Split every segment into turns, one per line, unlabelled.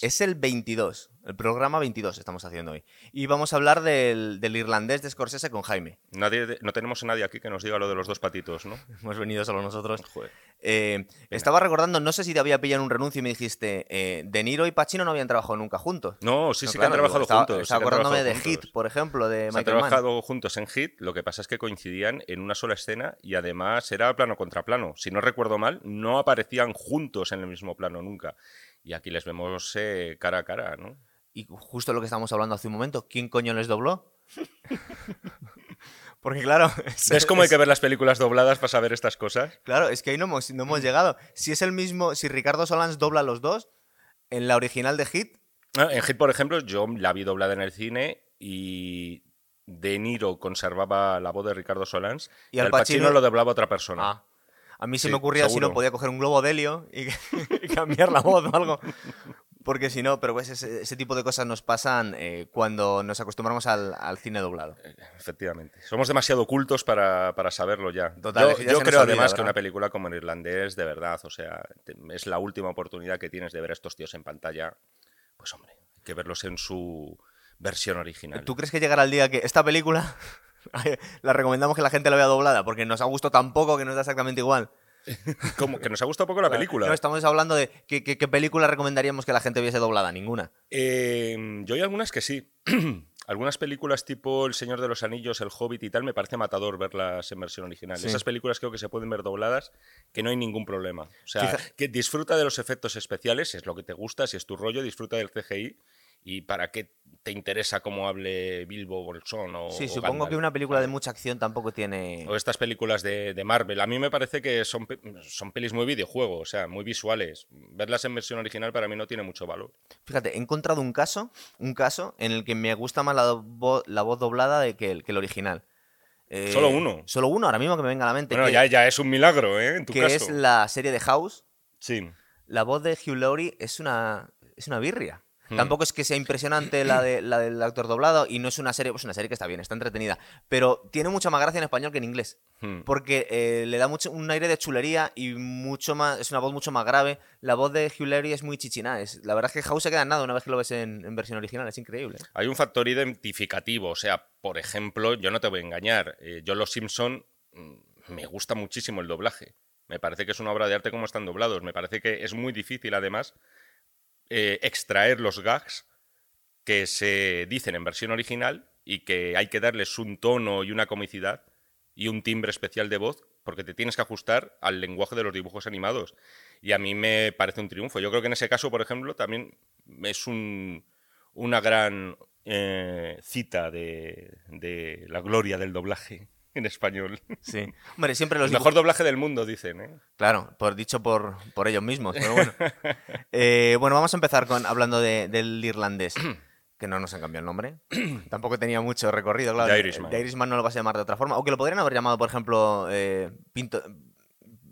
Es el 22, el programa 22 estamos haciendo hoy. Y vamos a hablar del, del irlandés de Scorsese con Jaime.
Nadie, no tenemos a nadie aquí que nos diga lo de los dos patitos, ¿no?
Hemos venido solo nosotros.
Joder.
Eh, estaba recordando, no sé si te había pillado un renuncio y me dijiste, eh, De Niro y Pacino no habían trabajado nunca juntos.
No, sí,
No,
sí
claro,
que han trabajado
estaba-
juntos.
Estaba
han
acordándome de Hit, por ejemplo, de
Se han
Michael Mann.
trabajado juntos en Hit, lo que pasa es que coincidían en una sola escena y además era plano contra plano. Si no recuerdo mal, no aparecían juntos en el mismo plano nunca. Y aquí les vemos eh, cara a cara, ¿no?
Y justo lo que estábamos hablando hace un momento, ¿quién coño les dobló? Porque claro, es-
¿Ves cómo hay que ver las películas dobladas para saber estas cosas?
Claro, es que ahí no hemos, no hemos llegado. Si es el mismo, si Ricardo Solans dobla los dos, en la original de Hit,
Ah, En Hit, por ejemplo, yo la vi doblada en el cine y De Niro conservaba la voz de Ricardo Solans
Y
y,
Al
Al Pacino,
Pacino-
lo doblaba otra persona.
ah, a mí se
Sí,
me ocurría si
seguro.
no podía coger un globo de helio y, y cambiar la voz o algo. Porque si no, pero pues ese, ese tipo de cosas nos pasan eh, cuando nos acostumbramos al, al cine doblado.
Efectivamente. Somos demasiado cultos para, para saberlo ya.
Total,
yo creo
olvida,
además que una película como en irlandés, de verdad, o sea, te- es la última oportunidad que tienes de ver a estos tíos en pantalla. Pues hombre, hay que verlos en su versión original.
¿Tú crees que llegará el día que esta película la recomendamos que la gente la vea doblada? Porque nos ha gustado tan poco que nos da exactamente igual.
Como que nos ha gustado poco la película.
No, estamos hablando de qué, qué- qué película recomendaríamos que la gente viese doblada. Ninguna.
Eh, yo hay algunas que sí. algunas películas tipo El Señor de los Anillos, El Hobbit y tal, me parece matador verlas en versión original.
Sí.
Esas películas creo que se pueden ver dobladas, que no hay ningún problema. O sea, que disfruta de los efectos especiales, si es lo que te gusta, si es tu rollo, disfruta del CGI. ¿Y para qué te interesa cómo hable Bilbo Bolsón o
Sí,
o
supongo
Gandalf,
que una película de mucha acción tampoco tiene.
O estas películas de, de Marvel. A mí me parece que son, pe- son pelis muy videojuego, o sea, muy visuales. Verlas en versión original para mí no tiene mucho valor.
Fíjate, he encontrado un caso, un caso en el que me gusta más la, vo- la voz doblada de que, el, que el original. Eh,
Solo uno.
Solo uno, ahora mismo que me venga a la mente.
Bueno,
que
ya, ya es un milagro, ¿eh? En tu
que
caso.
es la serie de House.
Sí.
La voz de Hugh Laurie es una, es una birria.
Hmm.
Tampoco es que sea impresionante la, de, la del actor doblado y no es una serie, pues una serie que está bien, está entretenida, pero tiene mucha más gracia en español que en inglés,
Hmm.
porque eh, le da mucho, un aire de chulería y mucho más, es una voz mucho más grave. La voz de Hugh Laurie es muy chichina, es, la verdad es que House se queda en nada una vez que lo ves en, en versión original, es increíble.
Hay un factor identificativo, o sea, por ejemplo, yo no te voy a engañar, eh, yo Los Simpson mm, me gusta muchísimo el doblaje. Me parece que es una obra de arte como están doblados. Me parece que es muy difícil, además, eh, extraer los gags que se dicen en versión original y que hay que darles un tono y una comicidad y un timbre especial de voz porque te tienes que ajustar al lenguaje de los dibujos animados. Y a mí me parece un triunfo. Yo creo que en ese caso, por ejemplo, también es un, una gran eh, cita de, de la gloria del doblaje en español.
Sí. Hombre, siempre los
El mejor doblaje del mundo, dicen. ¿eh?
Claro, por, dicho por, por ellos mismos, pero bueno. Eh, bueno, vamos a empezar con hablando de- del irlandés, que no nos han cambiado el nombre. Tampoco tenía mucho recorrido, claro.
The Irishman.
No lo vas a llamar de otra forma. O que lo podrían haber llamado, por ejemplo, eh, pinto-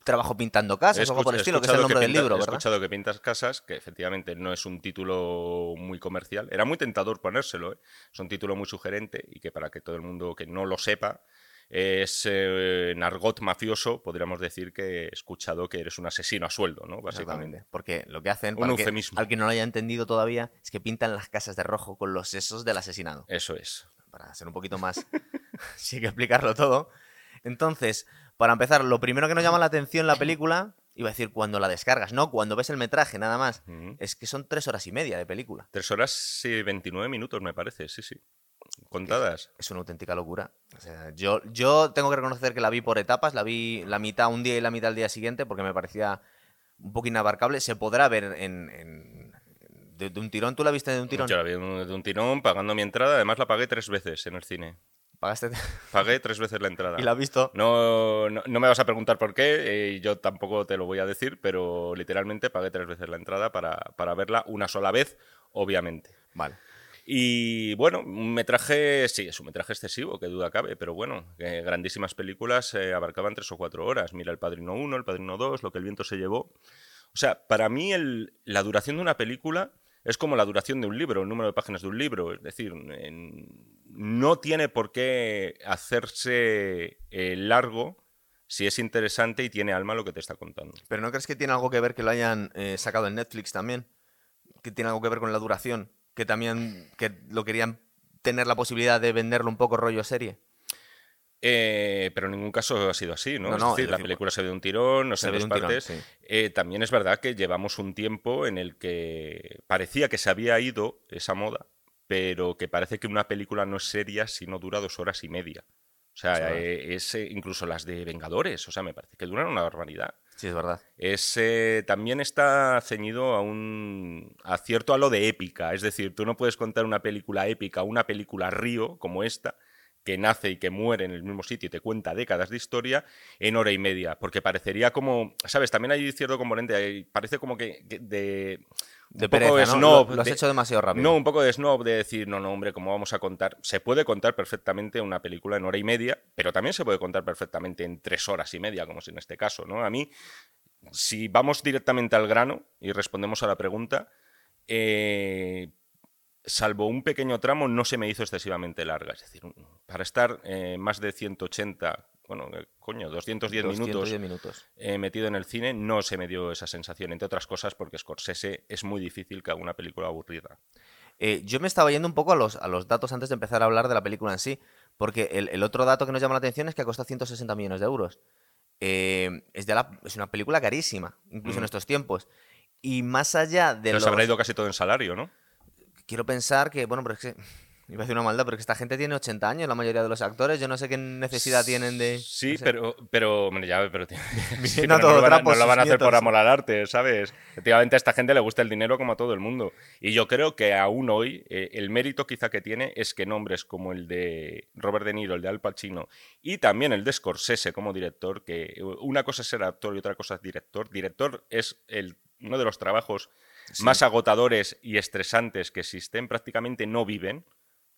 Trabajo pintando casas o algo por el
He
estilo, que es el nombre del libro,
He
¿verdad?
escuchado que Pintas Casas, que efectivamente no es un título muy comercial. Era muy tentador ponérselo, ¿eh? Es un título muy sugerente y que para que todo el mundo que no lo sepa, es eh, en argot mafioso, podríamos decir que he escuchado que eres un asesino a sueldo, ¿no? Básicamente.
Porque lo que hacen, para que- al que no lo haya entendido todavía, es que pintan las casas de rojo con los sesos del asesinado.
Eso es.
para ser un poquito más. sí hay que explicarlo todo. Entonces, para empezar, lo primero que nos llama la atención la película, iba a decir cuando la descargas, no, cuando ves el metraje, nada más, es que son tres horas y media de película.
Tres horas y 29 minutos, me parece, sí, sí. Contadas.
Es una auténtica locura. O sea, yo, yo tengo que reconocer que la vi por etapas, la vi la mitad un día y la mitad al día siguiente, porque me parecía un poco inabarcable. Se podrá ver en. en- de, de un tirón. ¿Tú la viste de un tirón?
Yo la vi de un, de un tirón pagando mi entrada, además la pagué tres veces en el cine.
¿Pagaste?
Pagué tres veces la entrada.
¿Y la has visto?
No, no, no me vas a preguntar por qué, eh, yo tampoco te lo voy a decir, pero literalmente pagué tres veces la entrada para, para verla una sola vez, obviamente.
Vale.
Y bueno, un metraje, sí, es un metraje excesivo, que duda cabe, pero bueno, eh, grandísimas películas eh, abarcaban tres o cuatro horas. Mira El Padrino 1, El Padrino 2, Lo que el viento se llevó. O sea, para mí la duración de una película es como la duración de un libro, el número de páginas de un libro. Es decir, no tiene por qué hacerse eh, largo si es interesante y tiene alma lo que te está contando.
¿Pero no crees que tiene algo que ver que lo hayan sacado en Netflix también? que tiene algo que ver con la duración, que también que lo querían tener la posibilidad de venderlo un poco rollo serie.
Eh, pero en ningún caso ha sido así, ¿no?
No,
es
no,
decir,
es
la
decir,
película se ve de un tirón, no
se
sé
ve
dos
de un tirón,
partes.
sí.
Eh, también es verdad que llevamos un tiempo en el que parecía que se había ido esa moda, pero que parece que una película no es seria si no dura dos horas y media. O sea,
Es
eh, es eh, incluso las de Vengadores, o sea, me parece que duran una barbaridad.
Sí, es verdad.
Es, eh, también está ceñido a un a cierto a lo de épica. Es decir, tú no puedes contar una película épica, una película río como esta, que nace y que muere en el mismo sitio y te cuenta décadas de historia en hora y media. Porque parecería como, ¿sabes? También hay cierto componente, parece como que de... un
De
poco
¿no?
snob,
Lo, lo has
de-
hecho demasiado rápido.
no, un poco de snob de decir, no, no, hombre, ¿cómo vamos a contar? Se puede contar perfectamente una película en hora y media, pero también se puede contar perfectamente en tres horas y media, como es en este caso, ¿no? A mí, si vamos directamente al grano y respondemos a la pregunta, eh, salvo un pequeño tramo, no se me hizo excesivamente larga. Es decir, para estar eh, más de 180, bueno, eh, coño, 210 minutos
210 minutos.
eh, metido en el cine, no se me dio esa sensación, entre otras cosas porque Scorsese es muy difícil que haga una película aburrida.
Eh, yo me estaba yendo un poco a los, a los datos antes de empezar a hablar de la película en sí, porque el, el otro dato que nos llama la atención es que ha costado 160 millones de euros. Es, de la- es una película carísima, incluso en
Mm.
estos tiempos. Y más allá de
Pero
los...
se habrá ido casi todo en salario, ¿no?
Quiero pensar que, bueno, pero es que... Iba a decir una maldad, pero que esta gente tiene 80 años, la mayoría de los actores. Yo no sé qué necesidad tienen de...
Sí,
no sé.
pero, pero, hombre, ya, pero, sí, pero no, lo van a, no lo van a hacer por amor al arte, ¿sabes? Efectivamente, a esta gente le gusta el dinero como a todo el mundo. Y yo creo que aún hoy eh, el mérito quizá que tiene es que nombres como el de Robert De Niro, el de Al Pacino, y también el de Scorsese como director, que una cosa es ser actor y otra cosa es director. Director es el, uno de los trabajos más agotadores y estresantes que existen. Prácticamente no viven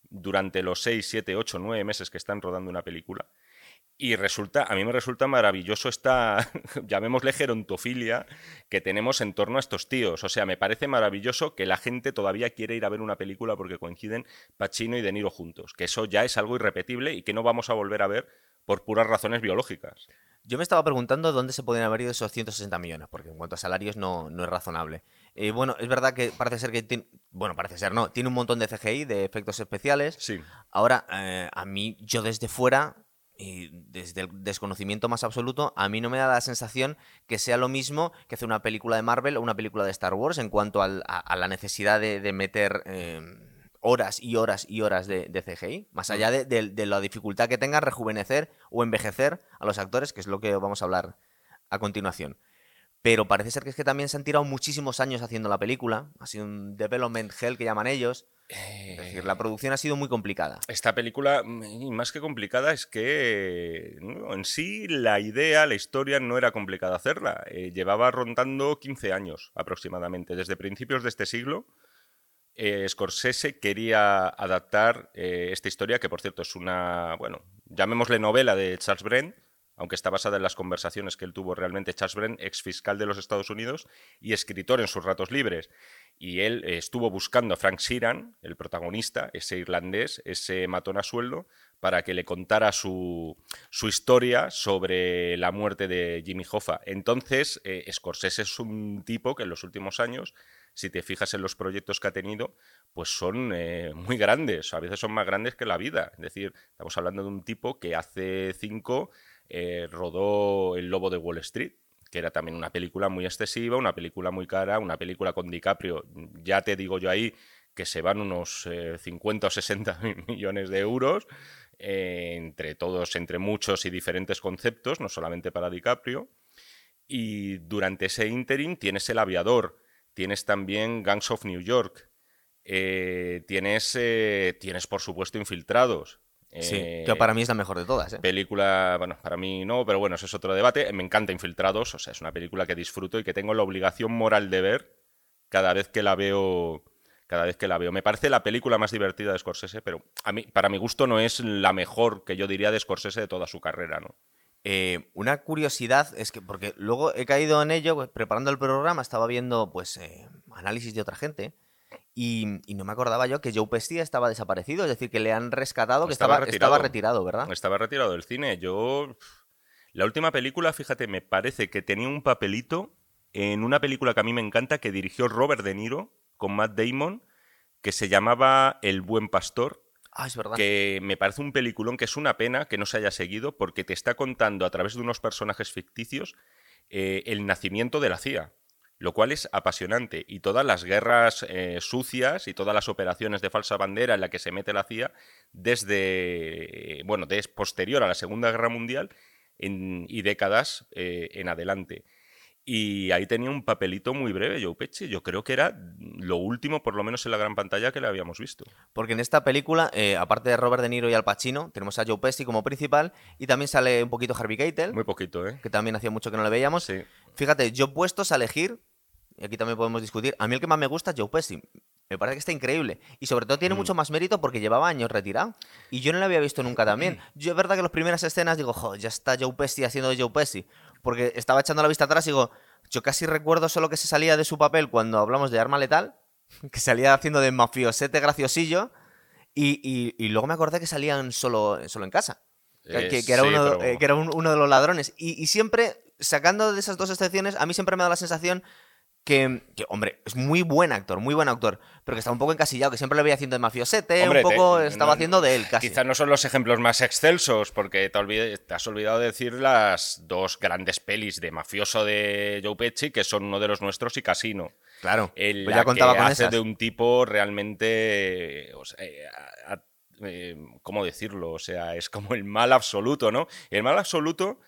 durante los 6, 7, 8, 9 meses que están rodando una película. Y resulta, a mí me resulta maravilloso esta, llamémosle gerontofilia, que tenemos en torno a estos tíos. O sea, me parece maravilloso que la gente todavía quiere ir a ver una película porque coinciden Pacino y De Niro juntos. Que eso ya es algo irrepetible y que no vamos a volver a ver por puras razones biológicas.
Yo me estaba preguntando dónde se podrían haber ido esos 160 millones, porque en cuanto a salarios no, no es razonable. Eh, bueno, es verdad que parece ser que tiene, bueno, parece ser, no, tiene un montón de CGI, de efectos especiales.
Sí.
Ahora, eh, a mí, yo desde fuera, y desde el desconocimiento más absoluto, a mí no me da la sensación que sea lo mismo que hacer una película de Marvel o una película de Star Wars en cuanto al- a, a la necesidad de, de meter eh, horas y horas y horas de, de CGI, más allá de, de- de la dificultad que tenga rejuvenecer o envejecer a los actores, que es lo que vamos a hablar a continuación. Pero parece ser que es que también se han tirado muchísimos años haciendo la película, ha sido un development hell que llaman ellos, es decir, la producción ha sido muy complicada.
Esta película, mm, más que complicada, es que no, en sí la idea, la historia no era complicada hacerla. Eh, llevaba rondando 15 años aproximadamente. Desde principios de este siglo, eh, Scorsese quería adaptar eh, esta historia, que por cierto es una, bueno, llamémosle novela de Charles Brent, aunque está basada en las conversaciones que él tuvo realmente Charles Brent, ex fiscal de los Estados Unidos y escritor en sus ratos libres. Y él eh, estuvo buscando a Frank Sheeran, el protagonista, ese irlandés, ese matón a sueldo, para que le contara su, su historia sobre la muerte de Jimmy Hoffa. Entonces, eh, Scorsese es un tipo que en los últimos años, si te fijas en los proyectos que ha tenido, pues son eh, muy grandes, a veces son más grandes que la vida. Es decir, estamos hablando de un tipo que hace cinco eh, rodó El Lobo de Wall Street, que era también una película muy excesiva, una película muy cara, una película con DiCaprio, ya te digo yo ahí que se van unos eh, 50 o 60 millones de euros, eh, entre todos, entre muchos y diferentes conceptos, no solamente para DiCaprio. Y durante ese interim tienes El Aviador, tienes también Gangs of New York, eh, tienes, tienes por supuesto Infiltrados.
Sí,
eh,
que para mí es la mejor de todas. ¿eh?
Película, bueno, para mí no, pero bueno, ese es otro debate. Me encanta Infiltrados, o sea, es una película que disfruto y que tengo la obligación moral de ver cada vez que la veo. Cada vez que la veo. Me parece la película más divertida de Scorsese, pero a mí, para mi gusto no es la mejor que yo diría de Scorsese de toda su carrera, ¿no?
Eh, una curiosidad es que, porque luego he caído en ello, pues, preparando el programa, estaba viendo pues eh, análisis de otra gente. Y, y no me acordaba yo que Joe Pesci estaba desaparecido, es decir, que le han rescatado, que
Estaba
estaba,
retirado.
estaba retirado, ¿verdad?
Estaba retirado del cine. Yo. La última película, fíjate, me parece que tenía un papelito en una película que a mí me encanta que dirigió Robert De Niro con Matt Damon que se llamaba El Buen Pastor.
Ah, es verdad.
Que me parece un peliculón que es una pena que no se haya seguido porque te está contando a través de unos personajes ficticios eh, el nacimiento de la CIA lo cual es apasionante. Y todas las guerras eh, sucias y todas las operaciones de falsa bandera en la que se mete la CIA desde, bueno, desde posterior a la Segunda Guerra Mundial y décadas eh, en adelante. Y ahí tenía un papelito muy breve, Joe Pesci. Yo creo que era lo último, por lo menos en la gran pantalla, que le habíamos visto.
Porque en esta película, eh, aparte de Robert De Niro y Al Pacino, tenemos a Joe Pesci como principal y también sale un poquito Harvey Keitel.
Muy poquito, ¿eh?
Que también hacía mucho que no le veíamos.
Sí.
Fíjate, yo puestos a elegir, y aquí también podemos discutir, a mí el que más me gusta es Joe Pesci. Me parece que está increíble. Y sobre todo tiene
Mm.
mucho más mérito porque llevaba años retirado. Y yo no lo había visto nunca también. Yo es verdad que las primeras escenas digo, jo, ya está Joe Pesci haciendo de Joe Pesci. Porque estaba echando la vista atrás y digo, yo casi recuerdo solo que se salía de su papel cuando hablamos de Arma Letal, que salía haciendo de mafiosete graciosillo. Y, y- y luego me acordé que salían solo, solo en casa. Que,
Eh,
que- que era,
sí,
uno,
pero-
eh, que era un- uno de los ladrones. Y, y siempre, sacando de esas dos excepciones, a mí siempre me da la sensación que, que, hombre, es muy buen actor, muy buen actor, pero que está un poco encasillado, que siempre lo veía haciendo de mafiosete,
Hombre,
un
te-
poco
no-
estaba haciendo de él casi.
Quizás no son los ejemplos más excelsos, porque te, olvide- te has olvidado de decir las dos grandes pelis de mafioso de Joe Pesci, que son uno de los nuestros y Casino.
Claro,
En
pues ya contaba
que
con
hace
esas.
de un tipo realmente. o sea, eh, a- a- eh, ¿Cómo decirlo? O sea, es como el mal absoluto, ¿no? El mal absoluto,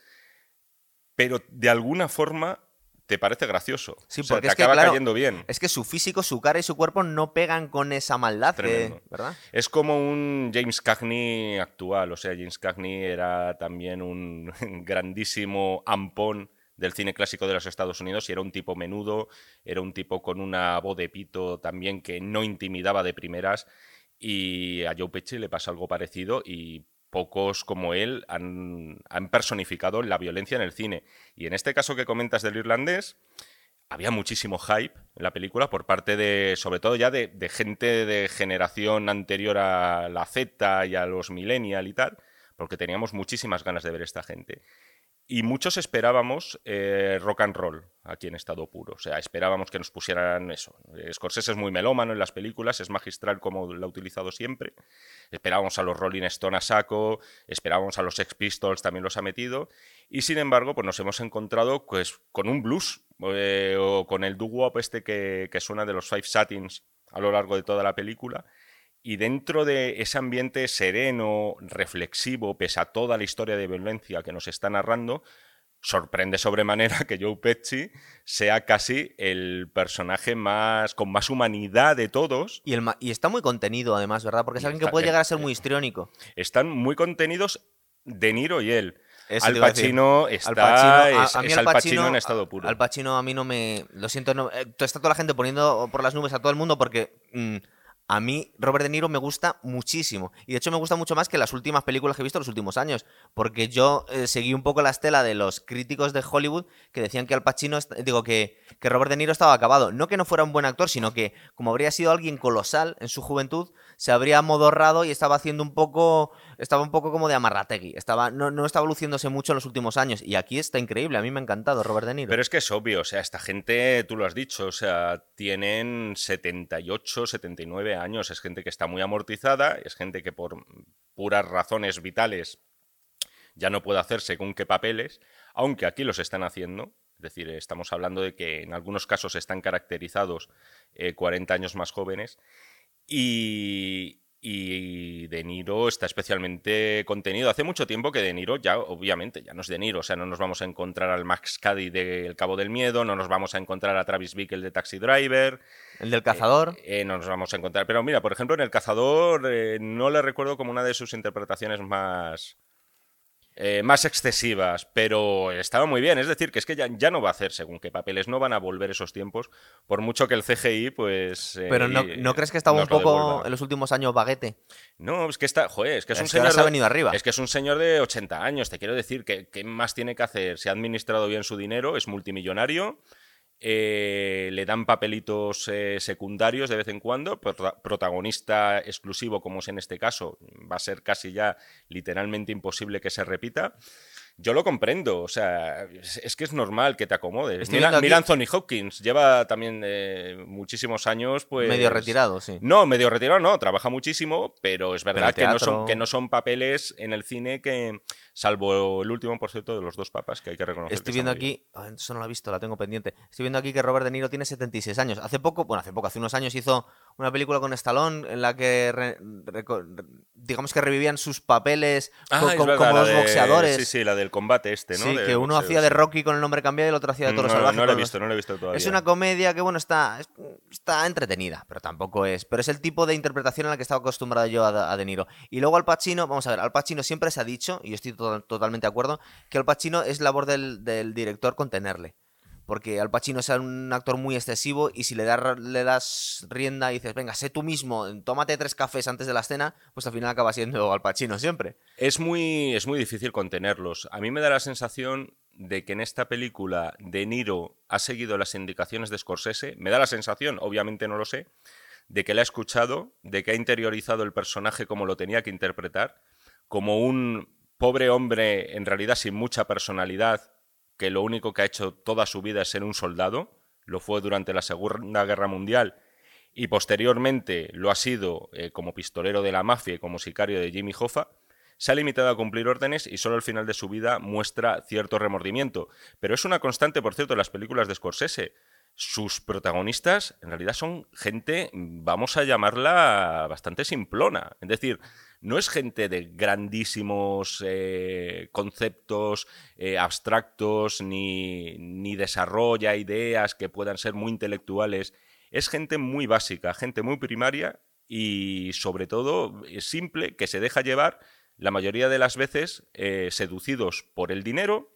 pero de alguna forma te parece gracioso.
Sí,
O sea,
porque
te
es que,
acaba
claro,
cayendo bien.
Es que su físico, su cara y su cuerpo no pegan con esa maldad, que-. ¿verdad?
Es como un James Cagney actual. O sea, James Cagney era también un grandísimo ampón del cine clásico de los Estados Unidos y era un tipo menudo, era un tipo con una voz de pito también que no intimidaba de primeras y a Joe Pesci le pasa algo parecido y pocos como él han, han personificado la violencia en el cine. Y en este caso que comentas del irlandés, había muchísimo hype en la película por parte de, sobre todo ya de, gente de generación anterior a la Z y a los millennial y tal, porque teníamos muchísimas ganas de ver esta gente. Y muchos esperábamos eh, rock and roll aquí en estado puro. O sea, esperábamos que nos pusieran eso. Scorsese es muy melómano en las películas, es magistral como lo ha utilizado siempre. Esperábamos a los Rolling Stone a saco, esperábamos a los Sex Pistols, también los ha metido. Y sin embargo, pues nos hemos encontrado pues, con un blues eh, o con el doo-wop este que, que suena de los Five Satins a lo largo de toda la película. Y dentro de ese ambiente sereno, reflexivo, pese a toda la historia de violencia que nos está narrando, sorprende sobremanera que Joe Pesci sea casi el personaje más con más humanidad de todos.
Y, el y está muy contenido, además, ¿verdad? Porque es alguien que puede llegar a ser
eh,
muy histriónico.
Están muy contenidos De Niro y él.
Eso
Al. Pacino está
Al Pacino- a-
es,
a mí
es
Al
Al Pacino
Pacino-
en estado puro.
Al Pacino a mí no me... Lo siento, no, eh, está toda la gente poniendo por las nubes a todo el mundo porque mm, a mí Robert De Niro me gusta muchísimo. Y de hecho me gusta mucho más que las últimas películas que he visto en los últimos años. Porque yo eh, seguí un poco la estela de los críticos de Hollywood que decían que Al Pacino, digo, que, que Robert De Niro estaba acabado. No que no fuera un buen actor, sino que como habría sido alguien colosal en su juventud, se habría amodorrado y estaba haciendo un poco... Estaba un poco como de amarrategui. Estaba, no, no estaba luciéndose mucho en los últimos años. Y aquí está increíble. A mí me ha encantado Robert De Niro.
Pero es que es obvio, o sea, esta gente, tú lo has dicho, o sea, tienen 78, 79 años, es gente que está muy amortizada, es gente que por puras razones vitales ya no puede hacer según qué papeles, aunque aquí los están haciendo. Es decir, estamos hablando de que en algunos casos están caracterizados eh, 40 años más jóvenes. Y, y De Niro está especialmente contenido. Hace mucho tiempo que De Niro ya, obviamente, ya no es De Niro. O sea, no nos vamos a encontrar al Max Cady de El Cabo del Miedo, no nos vamos a encontrar a Travis Bickle de Taxi Driver.
El del cazador.
Eh, no nos vamos a encontrar. Pero mira, por ejemplo, en El Cazador eh, no le recuerdo como una de sus interpretaciones más. Eh, más excesivas, pero estaba muy bien. Es decir, que es que ya, ya no va a hacer según qué papeles, no van a volver esos tiempos, por mucho que el CGI, pues. eh,
Pero no, ¿no crees que estaba un
lo
poco en los últimos años baguete?
No, es que está. Joder, es que es, un
Es que ahora
señor.
se ha venido arriba.
Es que es un señor de 80 años, te quiero decir. que ¿Qué más tiene que hacer? Se ha administrado bien su dinero, es multimillonario. Eh, le dan papelitos eh, secundarios de vez en cuando, prota- protagonista exclusivo como es en este caso, va a ser casi ya literalmente imposible que se repita. Yo lo comprendo, o sea, es, que es normal que te acomodes. Mira, mira Anthony Hopkins, lleva también eh, muchísimos años, pues...
Medio retirado, sí.
No, medio retirado no, trabaja muchísimo, pero es verdad
Pero
que, no son, que no son papeles en el cine que, salvo el último, por cierto, de los dos papas, que hay que reconocer.
Estoy
que
viendo aquí, ah, eso no lo he visto, la tengo pendiente. Estoy viendo aquí que Robert De Niro tiene 76 años. Hace poco, bueno, hace poco, hace unos años hizo una película con Stallone en la que, re- reco- re- digamos que revivían sus papeles
Ah, es
co-
verdad,
como los
de-
boxeadores.
Sí, sí, la del combate este, ¿no?
Sí,
De
que uno
boxeo,
hacía de. Rocky con el nombre cambiado y el otro hacía de Toro
no,
Salvaje.
no la he
con los-
visto, no la he visto todavía.
Es una comedia que, bueno, está, es- está entretenida, pero tampoco es. Pero es el tipo de interpretación a la que estaba acostumbrado yo a, a De Niro. Y luego Al Pacino, vamos a ver, Al Pacino siempre se ha dicho, y yo estoy to- totalmente de acuerdo, que Al Pacino es labor del, del director contenerle. Porque Al Pacino es un actor muy excesivo y si le, das rienda y dices, venga, sé tú mismo, tómate tres cafés antes de la escena, pues al final acaba siendo Al Pacino siempre.
Es muy, es muy difícil contenerlos. A mí me da la sensación de que en esta película De Niro ha seguido las indicaciones de Scorsese. Me da la sensación, obviamente no lo sé, de que le ha escuchado, de que ha interiorizado el personaje como lo tenía que interpretar, como un pobre hombre en realidad sin mucha personalidad, que lo único que ha hecho toda su vida es ser un soldado. Lo fue durante la Segunda Guerra Mundial y posteriormente lo ha sido eh, como pistolero de la mafia y como sicario de Jimmy Hoffa, se ha limitado a cumplir órdenes y solo al final de su vida muestra cierto remordimiento. Pero es una constante, por cierto, en las películas de Scorsese. Sus protagonistas en realidad son gente, vamos a llamarla, bastante simplona. Es decir, no es gente de grandísimos eh, conceptos eh, abstractos, ni, ni desarrolla ideas que puedan ser muy intelectuales. Es gente muy básica, gente muy primaria y sobre todo simple, que se deja llevar la mayoría de las veces eh, seducidos por el dinero,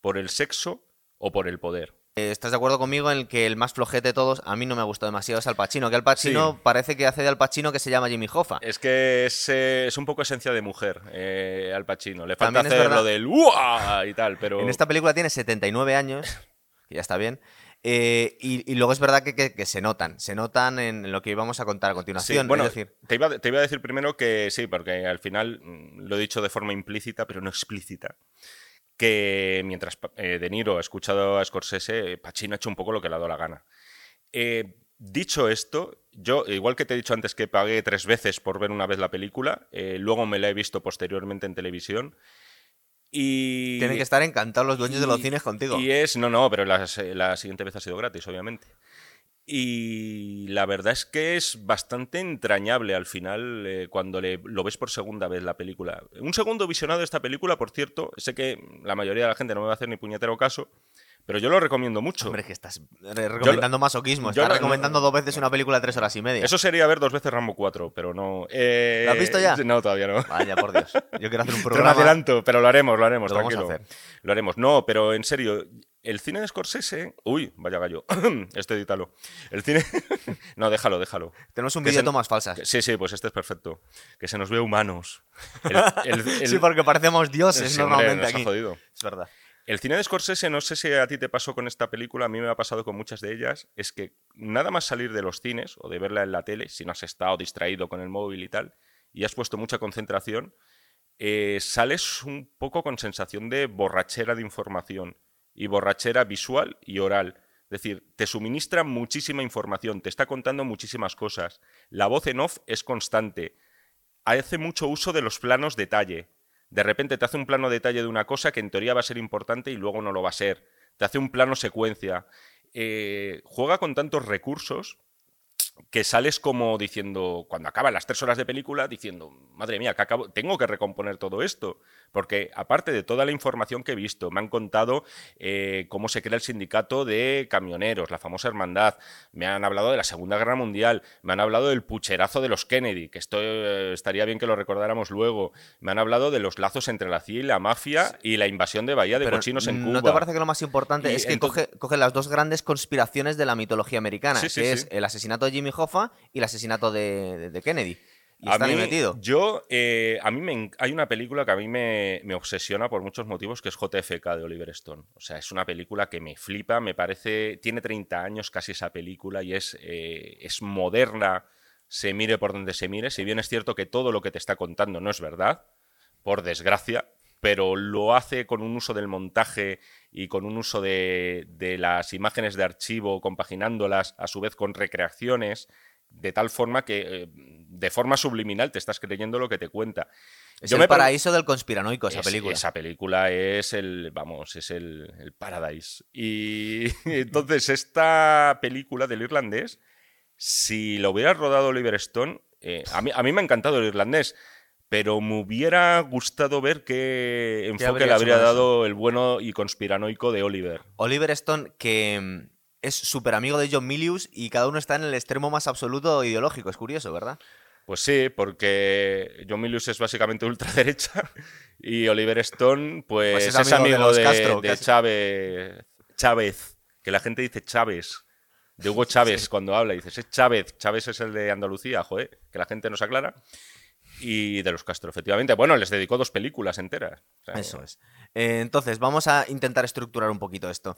por el sexo o por el poder.
Eh, ¿Estás de acuerdo conmigo en que el más flojete de todos, a mí no me ha gustado demasiado, es Al Pacino? Que Al Pacino
Sí.
parece que hace de Al Pacino que se llama Jimmy Hoffa.
Es que es, eh, es un poco esencia de mujer eh, al Pacino. Le falta hacer lo del ¡Uah! y tal, pero...
En esta película tiene 79 años, que ya está bien. eh, y, y luego es verdad que, que- que se notan, se notan en lo que íbamos a contar a
Sí,
continuación.
bueno,
es decir,
te, iba, te iba a decir primero que sí, porque al final mm, lo he dicho de forma implícita, pero no explícita, que mientras eh, De Niro ha escuchado a Scorsese, Pacino ha hecho un poco lo que le ha dado la gana. Eh, dicho esto, yo, igual que te he dicho antes que pagué tres veces por ver una vez la película, eh, luego me la he visto posteriormente en televisión. Y,
tienen que estar encantados los dueños de los cines contigo.
Y es, no, no, pero la siguiente vez ha sido gratis, obviamente. Y la verdad es que es bastante entrañable al final eh, cuando le- lo ves por segunda vez la película. Un segundo visionado de esta película, por cierto, sé que la mayoría de la gente no me va a hacer ni puñetero caso, pero yo lo recomiendo mucho.
Hombre, que estás re- recomendando masoquismo. Estás recomendando
no-
dos veces una película de tres horas y media.
Eso sería ver dos veces Rambo 4, pero no. eh,
¿Lo has visto ya?
No, todavía no.
Vaya, por Dios. Yo quiero hacer un
Te lo
programa.
adelanto, pero lo haremos, lo haremos,
Lo vamos a
tranquilo.
hacer.
Lo haremos. No, pero en serio, el cine de Scorsese. Uy, vaya gallo. este edítalo. El cine. no, déjalo, déjalo.
Tenemos un vídeo de tomas falsas.
Que- Sí, sí, pues este es perfecto. Que se nos ve humanos. El, el- el-
Sí, porque parecemos dioses normalmente
nos ha
aquí.
jodido.
Es verdad.
El cine de Scorsese, no sé si a ti te pasó con esta película, a mí me ha pasado con muchas de ellas, es que nada más salir de los cines o de verla en la tele, si no has estado distraído con el móvil y tal, y has puesto mucha concentración, eh, sales un poco con sensación de borrachera de información y borrachera visual y oral. Es decir, te suministra muchísima información, te está contando muchísimas cosas. La voz en off es constante. Hace mucho uso de los planos detalle. De repente te hace un plano detalle de una cosa que en teoría va a ser importante y luego no lo va a ser. Te hace un plano secuencia. Eh, juega con tantos recursos que sales como diciendo, cuando acaban las tres horas de película, diciendo, madre mía, que acabo, tengo que recomponer todo esto. Porque aparte de toda la información que he visto, me han contado eh, cómo se crea el sindicato de camioneros, la famosa hermandad, me han hablado de la Segunda Guerra Mundial, me han hablado del pucherazo de los Kennedy, que esto eh, estaría bien que lo recordáramos luego, me han hablado de los lazos entre la CIA y la mafia y la invasión de Bahía de
Pero
Cochinos en Cuba.
¿No te parece que lo más importante
Y
es que
entonces-
coge, coge las dos grandes conspiraciones de la mitología americana?
Sí, sí,
que es el asesinato de Jimmy Hoffa y el asesinato de, de- de Kennedy. Y
a
está ahí
mí,
metido.
Yo, eh, a mí me, hay una película que a mí me, me obsesiona por muchos motivos, que es JFK de Oliver Stone. O sea, es una película que me flipa, me parece, tiene 30 años casi esa película y es, eh, es moderna, se mire por donde se mire. Si bien es cierto que todo lo que te está contando no es verdad, por desgracia, pero lo hace con un uso del montaje y con un uso de, de las imágenes de archivo, compaginándolas a su vez con recreaciones, de tal forma que eh, de forma subliminal te estás creyendo lo que te cuenta.
Es el paraíso del conspiranoico esa película.
Esa película es el, vamos, es el, el paradise. Y entonces esta película del irlandés, si lo hubiera rodado Oliver Stone, eh, a, mí, a mí me ha encantado el irlandés, pero me hubiera gustado ver qué enfoque le habría dado el bueno y conspiranoico de Oliver.
Oliver Stone, que mm, es súper amigo de John Milius y cada uno está en el extremo más absoluto ideológico. Es curioso, ¿verdad?
Pues sí, porque John Milius es básicamente ultraderecha y Oliver Stone, pues, pues es, amigo, de, de, Chávez, Chávez, que la gente dice Chávez, de Hugo Chávez cuando habla, dices, es Chávez, Chávez es el de Andalucía, joder, que la gente nos aclara. Y de los Castro, efectivamente. Bueno, les dedicó dos películas enteras.
Eso es. Eh, entonces, vamos a intentar estructurar un poquito esto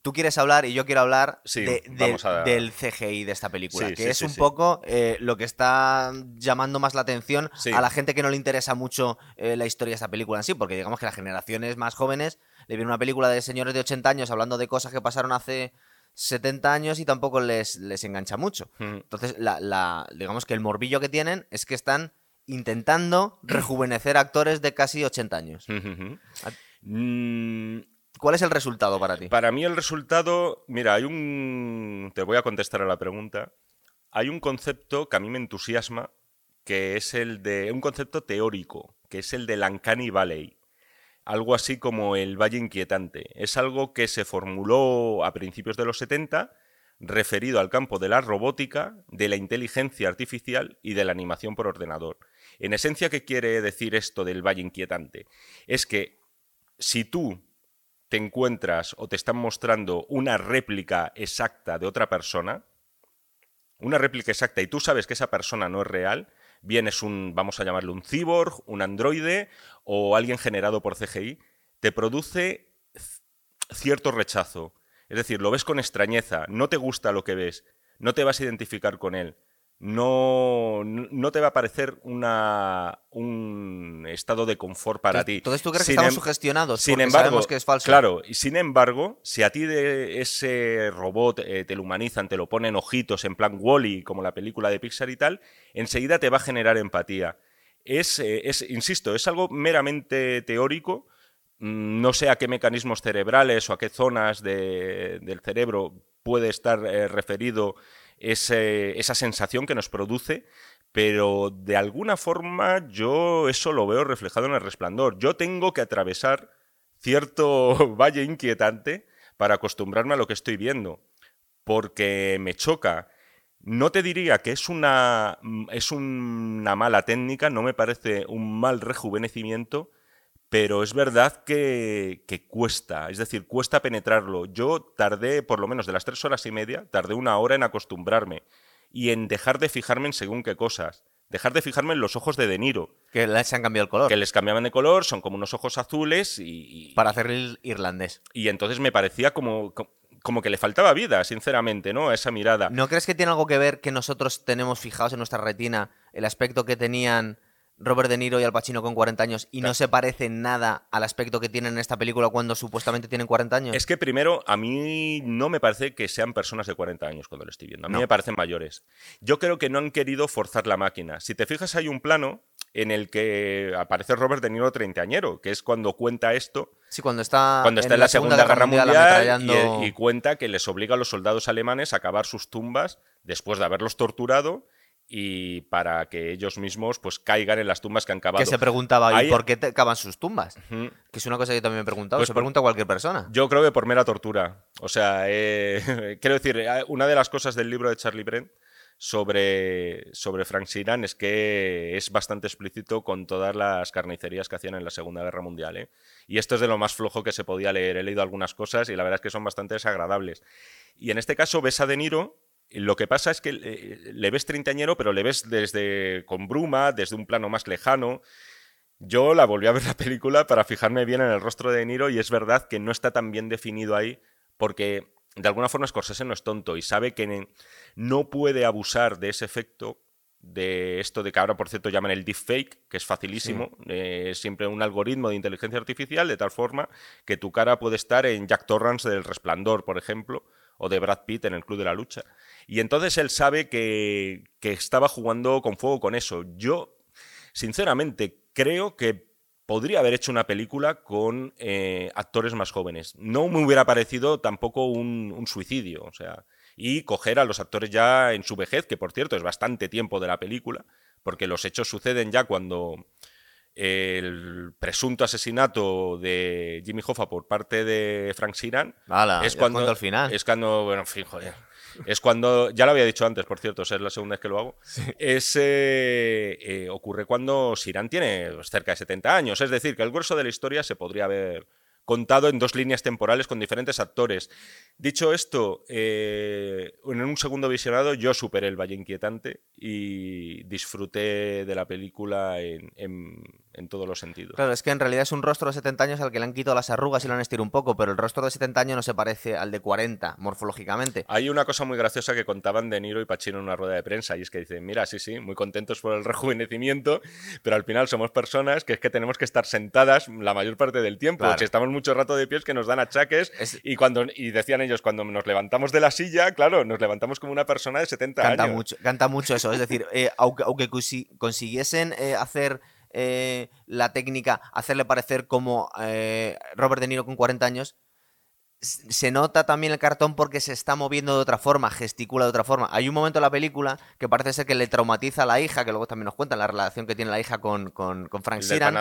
tú quieres hablar y yo quiero hablar del CGI de esta película, que es un poco eh, lo que está llamando más la atención a la gente que no le interesa mucho eh, la historia de esta película en sí, porque digamos que las generaciones más jóvenes le viene una película de señores de 80 años hablando de cosas que pasaron hace 70 años y tampoco les, les engancha mucho. Hmm. Entonces, la, digamos que el morbillo que tienen es que están intentando rejuvenecer actores de casi 80 años. ¿Cuál es el resultado para ti?
Para mí el resultado, mira, hay un... Te voy a contestar a la pregunta. Hay un concepto que a mí me entusiasma, que es el de... Un concepto teórico, que es el de Lancani Valley. Algo así como el Valle Inquietante. Es algo que se formuló a principios de los 70 referido al campo de la robótica, de la inteligencia artificial y de la animación por ordenador. En esencia, ¿qué quiere decir esto del Valle Inquietante? Es que si tú te encuentras o te están mostrando una réplica exacta de otra persona, una réplica exacta y tú sabes que esa persona no es real, bien es un, vamos a llamarlo un cyborg, un androide o alguien generado por CGI, te produce cierto rechazo. Es decir, lo ves con extrañeza, no te gusta lo que ves, no te vas a identificar con él no, no te va a parecer una, un estado de confort para ti.
Entonces tú crees que estamos em- sugestionados
sin embargo, sabemos que es falso. Claro, y sin embargo, si a ti de ese robot eh, te lo humanizan, te lo ponen ojitos en plan Wally, como la película de Pixar y tal, enseguida te va a generar empatía. Es, eh, es insisto, es algo meramente teórico. Mm, no sé a qué mecanismos cerebrales o a qué zonas del cerebro puede estar eh, referido esa sensación que nos produce, pero de alguna forma yo eso lo veo reflejado en el resplandor. Yo tengo que atravesar cierto valle inquietante para acostumbrarme a lo que estoy viendo, porque me choca. No te diría que es una, es una mala técnica, no me parece un mal rejuvenecimiento, pero es verdad que, cuesta, es decir, cuesta penetrarlo. Yo tardé, por lo menos de las tres horas y media, tardé una hora en acostumbrarme y en dejar de fijarme en según qué cosas. Dejar de fijarme en los ojos de De Niro.
Que les han cambiado el color.
Que les cambiaban de color, son como unos ojos azules y...
Para hacer el irlandés.
Y entonces me parecía como, como que le faltaba vida, sinceramente, ¿no? A esa mirada.
¿No crees que tiene algo que ver que nosotros tenemos fijados en nuestra retina el aspecto que tenían Robert De Niro y Al Pacino con 40 años y no se parece nada al aspecto que tienen en esta película cuando supuestamente tienen 40 años?
Es que primero, a mí no me parece que sean personas de 40 años cuando lo estoy viendo. A mí me parecen mayores. Yo creo que no han querido forzar la máquina. Si te fijas, hay un plano en el que aparece Robert De Niro treintañero, que es cuando cuenta esto.
Sí, cuando está,
cuando está en, la, Segunda, Guerra, Mundial, y, cuenta que les obliga a los soldados alemanes a cavar sus tumbas después de haberlos torturado y para que ellos mismos pues caigan en las tumbas que han cavado.
Que se preguntaba, ¿y por qué cavan sus tumbas? Que es una cosa que yo también me he preguntado, pues se pregunta cualquier persona.
Yo creo que por mera tortura. O sea, eh, quiero decir, eh, una de las cosas del libro de Charlie Brent sobre, sobre Frank Siran es que es bastante explícito con todas las carnicerías que hacían en la Segunda Guerra Mundial. ¿eh? Y esto es de lo más flojo que se podía leer. He leído algunas cosas y la verdad es que son bastante desagradables. Y en este caso ves a De Niro lo que pasa es que eh, le ves treintañero, pero le ves desde con bruma, desde un plano más lejano. Yo la volví a ver la película para fijarme bien en el rostro de, Niro y es verdad que no está tan bien definido ahí porque de alguna forma Scorsese no es tonto y sabe que no puede abusar de ese efecto de esto de que ahora, por cierto, llaman el deepfake, que es facilísimo. Eh, es siempre un algoritmo de inteligencia artificial de tal forma que tu cara puede estar en Jack Torrance del Resplandor, por ejemplo, o de Brad Pitt en el Club de la Lucha. Y entonces él sabe que, que estaba jugando con fuego con eso. Yo, sinceramente, creo que podría haber hecho una película con eh, actores más jóvenes. No me hubiera parecido tampoco un, un, suicidio, o sea, y coger a los actores ya en su vejez, que por cierto es bastante tiempo de la película, porque los hechos suceden ya cuando el presunto asesinato de Jimmy Hoffa por parte de Frank Siran
es cuando al final.
Es cuando, bueno, en fin, joder. Es cuando, ya lo había dicho antes, por cierto, es la segunda vez que lo hago, es, eh, ocurre cuando Sirán tiene cerca de 70 años, es decir, que el grueso de la historia se podría haber contado en dos líneas temporales con diferentes actores. Dicho esto, eh, en un segundo visionado yo superé el Valle Inquietante y disfruté de la película en, en todos los sentidos.
Claro, es que en realidad es un rostro de 70 años al que le han quitado las arrugas y lo han estirado un poco, pero el rostro de 70 años no se parece al de 40 morfológicamente.
Hay una cosa muy graciosa que contaban de Niro y Pacino en una rueda de prensa y es que dicen, mira, sí, sí, muy contentos por el rejuvenecimiento, pero al final somos personas que es que tenemos que estar sentadas la mayor parte del tiempo. Si estamos mucho rato de pies que nos dan achaques y cuando y decían ellos, cuando nos levantamos de la silla, claro, nos levantamos como una persona de 70
canta
años.
Mucho, canta mucho eso, es decir, eh, aunque, aunque consiguiesen eh, hacer eh, la técnica, hacerle parecer como eh, Robert De Niro con 40 años, se nota también el cartón porque se está moviendo de otra forma, gesticula de otra forma. Hay un momento en la película que parece ser que le traumatiza a la hija, que luego también nos cuentan la relación que tiene la hija con, con, Frank Sheeran.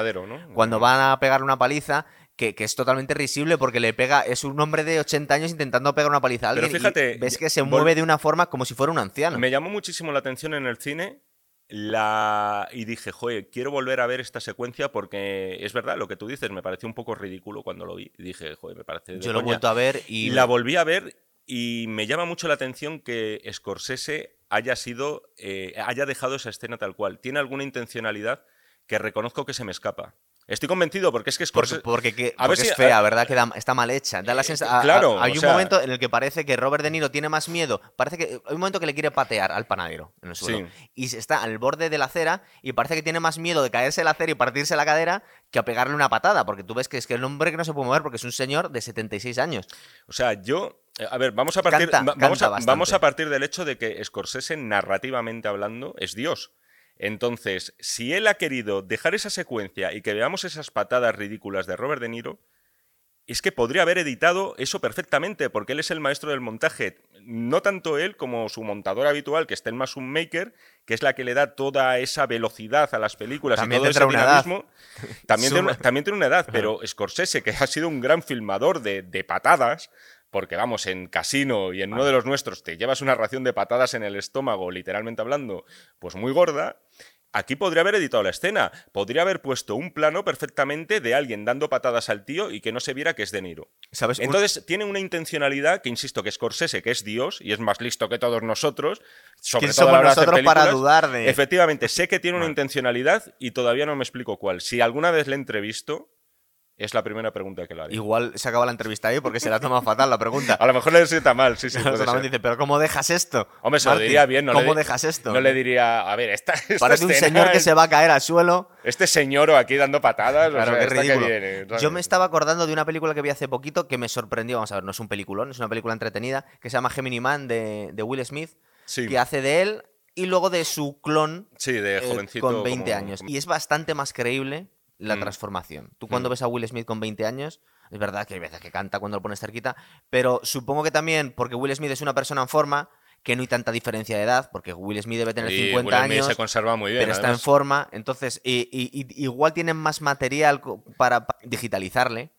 Cuando van a pegar una paliza, que, es totalmente risible porque le pega, es un hombre de 80 años intentando pegar una paliza a alguien.
fíjate,
ves que se mueve de una forma como si fuera un anciano.
Me llamó muchísimo la atención en el cine la... Y dije, joder, quiero volver a ver esta secuencia porque es verdad, lo que tú dices, me pareció un poco ridículo cuando lo vi. Dije, joder, me parece...
Yo lo he vuelto a ver y...
La volví a ver y me llama mucho la atención que Scorsese haya sido, eh, haya dejado esa escena tal cual. Tiene alguna intencionalidad que reconozco que se me escapa. Estoy convencido porque es que es
Porque, porque, es fea, ¿verdad? Que está mal hecha. Da la eh,
claro.
hay un momento en el que parece que Robert De Niro tiene más miedo. Parece que hay un momento que le quiere patear al panadero en el suelo. Y está al borde de la acera y parece que tiene más miedo de caerse la acera y partirse la cadera que a pegarle una patada. Porque tú ves que es que el hombre que no se puede mover porque es un señor de 76 años.
O sea, yo. Eh, a ver, vamos a partir, vamos, vamos a partir del hecho de que Scorsese, narrativamente hablando, es Dios. Entonces, si él ha querido dejar esa secuencia y que veamos esas patadas ridículas de Robert De Niro, es que podría haber editado eso perfectamente, porque él es el maestro del montaje. No tanto él como su montador habitual, que está en más un maker, que es la que le da toda esa velocidad a las películas y todo ese dinamismo. También, tiene, también tiene una edad, pero Scorsese, que ha sido un gran filmador de, de patadas, porque vamos, en casino y en uno de los nuestros te llevas una ración de patadas en el estómago, literalmente hablando, pues muy gorda. Aquí podría haber editado la escena, podría haber puesto un plano perfectamente de alguien dando patadas al tío y que no se viera que es De Niro.
¿Sabes?
Entonces tiene una intencionalidad que insisto que es Scorsese, que es Dios y es más listo que todos nosotros, sobre todo a nosotros
para dudar de
Efectivamente, sé que tiene una intencionalidad y todavía no me explico cuál. Si alguna vez le entrevisto, es la primera pregunta que le haré.
Igual se acaba la entrevista ahí porque se la toma fatal la pregunta.
A lo mejor le sienta mal, sí, sí.
dice, pero ¿cómo dejas esto?
Hombre, se lo diría bien. No
¿Cómo dejas esto?
No le diría, a ver, esta,
Parece un señor que se va a caer al suelo.
Este señor aquí dando patadas. Claro, qué ridículo.
Yo me estaba acordando de una película que vi hace poquito que me sorprendió. Vamos a ver, no es un peliculón, es una película entretenida que se llama Gemini Man de, Will Smith, que hace de él y luego de su clon
sí, de
eh,
jovencito,
con 20 años. Y es bastante más creíble la mm. transformación. Tú cuando mm. ves a Will Smith con 20 años, es verdad que hay veces que canta cuando lo pones cerquita, pero supongo que también porque Will Smith es una persona en forma, que no hay tanta diferencia de edad, porque Will Smith debe tener 50 Will
años.
se
conserva muy bien.
Pero está en forma, entonces y, igual tienen más material para, digitalizarle,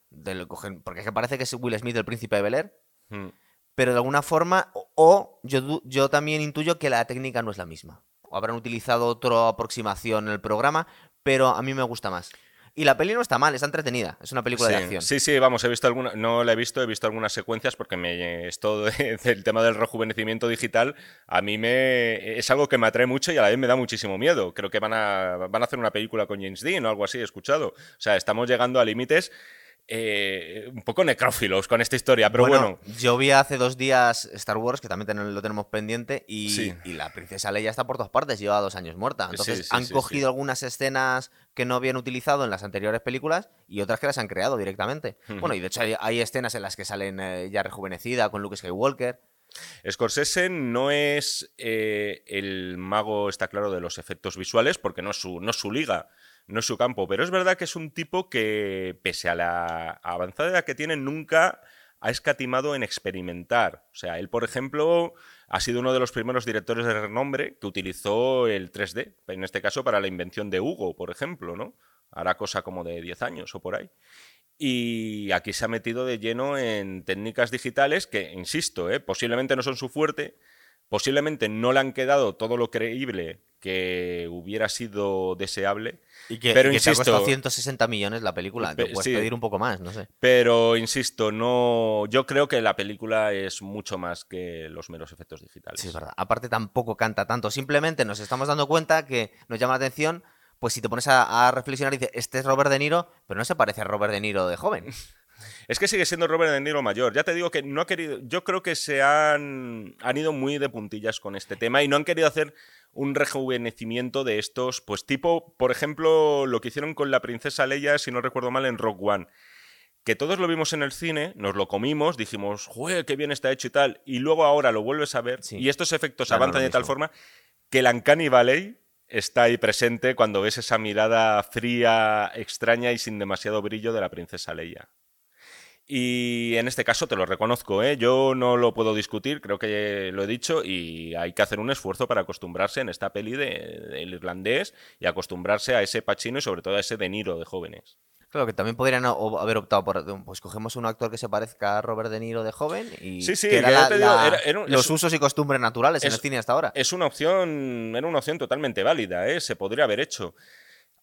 porque es que parece que es Will Smith el príncipe de Bel Air, mm. pero de alguna forma, o, yo, yo también intuyo que la técnica no es la misma. O habrán utilizado otra aproximación en el programa, pero a mí me gusta más. Y la peli no está mal, está entretenida. Es una película
de
acción.
Sí, sí, vamos, he visto alguna, no la he visto, he visto algunas secuencias porque me, esto del tema del rejuvenecimiento digital a mí me es algo que me atrae mucho y a la vez me da muchísimo miedo. Creo que van a, van a hacer una película con James Dean o algo así, he escuchado. O sea, estamos llegando a límites eh, un poco necrófilos con esta historia, pero bueno,
Yo vi hace dos días Star Wars, que también lo tenemos pendiente, y, y, la princesa Leia está por todas partes, lleva dos años muerta. Entonces han cogido algunas escenas que no habían utilizado en las anteriores películas y otras que las han creado directamente. Bueno, y de hecho hay, escenas en las que salen eh, ya rejuvenecida con Luke Skywalker.
Scorsese no es eh, el mago, está claro, de los efectos visuales, porque no es su, no es su liga no es su campo. Pero es verdad que es un tipo que, pese a la avanzada edad que tiene, nunca ha escatimado en experimentar. O sea, él, por ejemplo, ha sido uno de los primeros directores de renombre que utilizó el 3D, en este caso para la invención de Hugo, por ejemplo, ¿no? Hará cosa como de 10 años o por ahí. Y aquí se ha metido de lleno en técnicas digitales que, insisto, ¿eh? posiblemente no son su fuerte, posiblemente no le han quedado todo lo creíble que hubiera sido deseable.
Y que, pero insisto, te ha 160 millones la película. Te puedes pedir un poco más, no sé.
Pero insisto, no. Yo creo que la película es mucho más que los meros efectos digitales.
Sí, es verdad. Aparte, tampoco canta tanto. Simplemente nos estamos dando cuenta que nos llama la atención. Pues si te pones a, a reflexionar y dices, este es Robert De Niro, pero no se parece a Robert De Niro de joven.
Es que sigue siendo Robert De Niro mayor. Ya te digo que no ha querido. Yo creo que se han, han ido muy de puntillas con este tema y no han querido hacer un rejuvenecimiento de estos, pues tipo, por ejemplo, lo que hicieron con la princesa Leia, si no recuerdo mal, en Rock One. Que todos lo vimos en el cine, nos lo comimos, dijimos, ¡jue, qué bien está hecho y tal! Y luego ahora lo vuelves a ver y estos efectos avanzan de tal forma que el Uncanny Valley está ahí presente cuando ves esa mirada fría, extraña y sin demasiado brillo de la princesa Leia. Y en este caso te lo reconozco, ¿eh? yo no lo puedo discutir, creo que lo he dicho, y hay que hacer un esfuerzo para acostumbrarse en esta peli del irlandés y acostumbrarse a ese Pacino y sobre todo a ese De Niro de jóvenes.
Claro, que también podrían haber optado por. Pues cogemos un actor que se parezca a Robert De Niro de joven y.
Sí, sí,
que era, los usos y costumbres naturales en el cine hasta ahora.
Es una opción, era una opción totalmente válida, ¿eh? se podría haber hecho.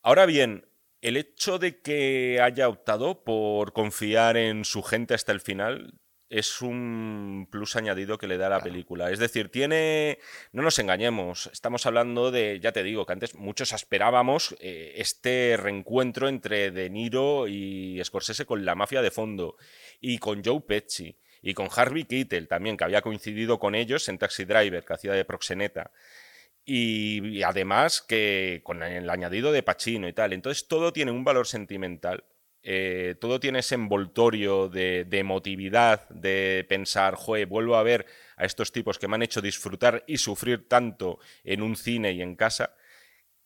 Ahora bien, el hecho de que haya optado por confiar en su gente hasta el final es un plus añadido que le da a la película. Es decir, tiene. No nos engañemos. Estamos hablando de. Ya te digo, que antes muchos esperábamos eh, este reencuentro entre De Niro y Scorsese con la mafia de fondo. Y con Joe Pesci. Y con Harvey Keitel también, que había coincidido con ellos en Taxi Driver, que hacía de proxeneta y, además que con el añadido de Pacino y tal. Entonces todo tiene un valor sentimental. Eh, todo tiene ese envoltorio de, de, emotividad, de pensar, joder, vuelvo a ver a estos tipos que me han hecho disfrutar y sufrir tanto en un cine y en casa,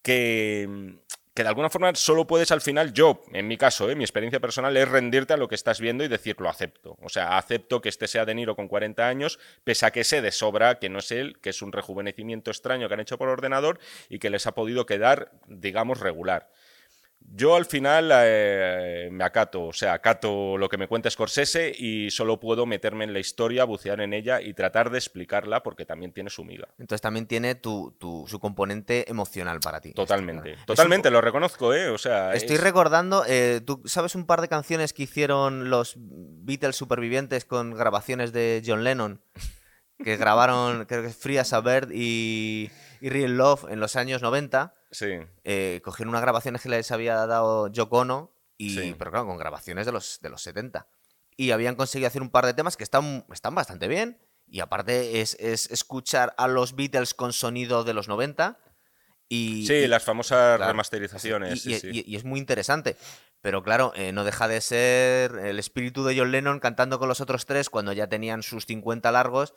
que, que de alguna forma solo puedes al final, yo, en mi caso, ¿eh? mi experiencia personal es rendirte a lo que estás viendo y decir lo acepto. O sea, acepto que este sea De Niro con 40 años, pese a que sé de sobra que no es él, que es un rejuvenecimiento extraño que han hecho por ordenador y que les ha podido quedar, digamos, regular. Yo al final eh, me acato, o sea, acato lo que me cuenta Scorsese y solo puedo meterme en la historia, bucear en ella y tratar de explicarla porque también tiene su miga.
Entonces también tiene tu, su componente emocional para ti.
Totalmente, totalmente, lo reconozco, ¿eh? O sea,
Estoy recordando, eh, ¿tú sabes un par de canciones que hicieron los Beatles supervivientes con grabaciones de John Lennon? Que grabaron, creo que Free as a Bird y, y Real Love en los años 90
Sí.
Eh, cogieron unas grabaciones que les había dado Yoko y, pero claro, con grabaciones de los, de los 70. Y habían conseguido hacer un par de temas que están, están bastante bien. Y aparte es, escuchar a los Beatles con sonido de los 90. Y,
sí, las famosas remasterizaciones.
Y, es muy interesante. Pero claro, eh, no deja de ser el espíritu de John Lennon cantando con los otros tres cuando ya tenían sus 50 largos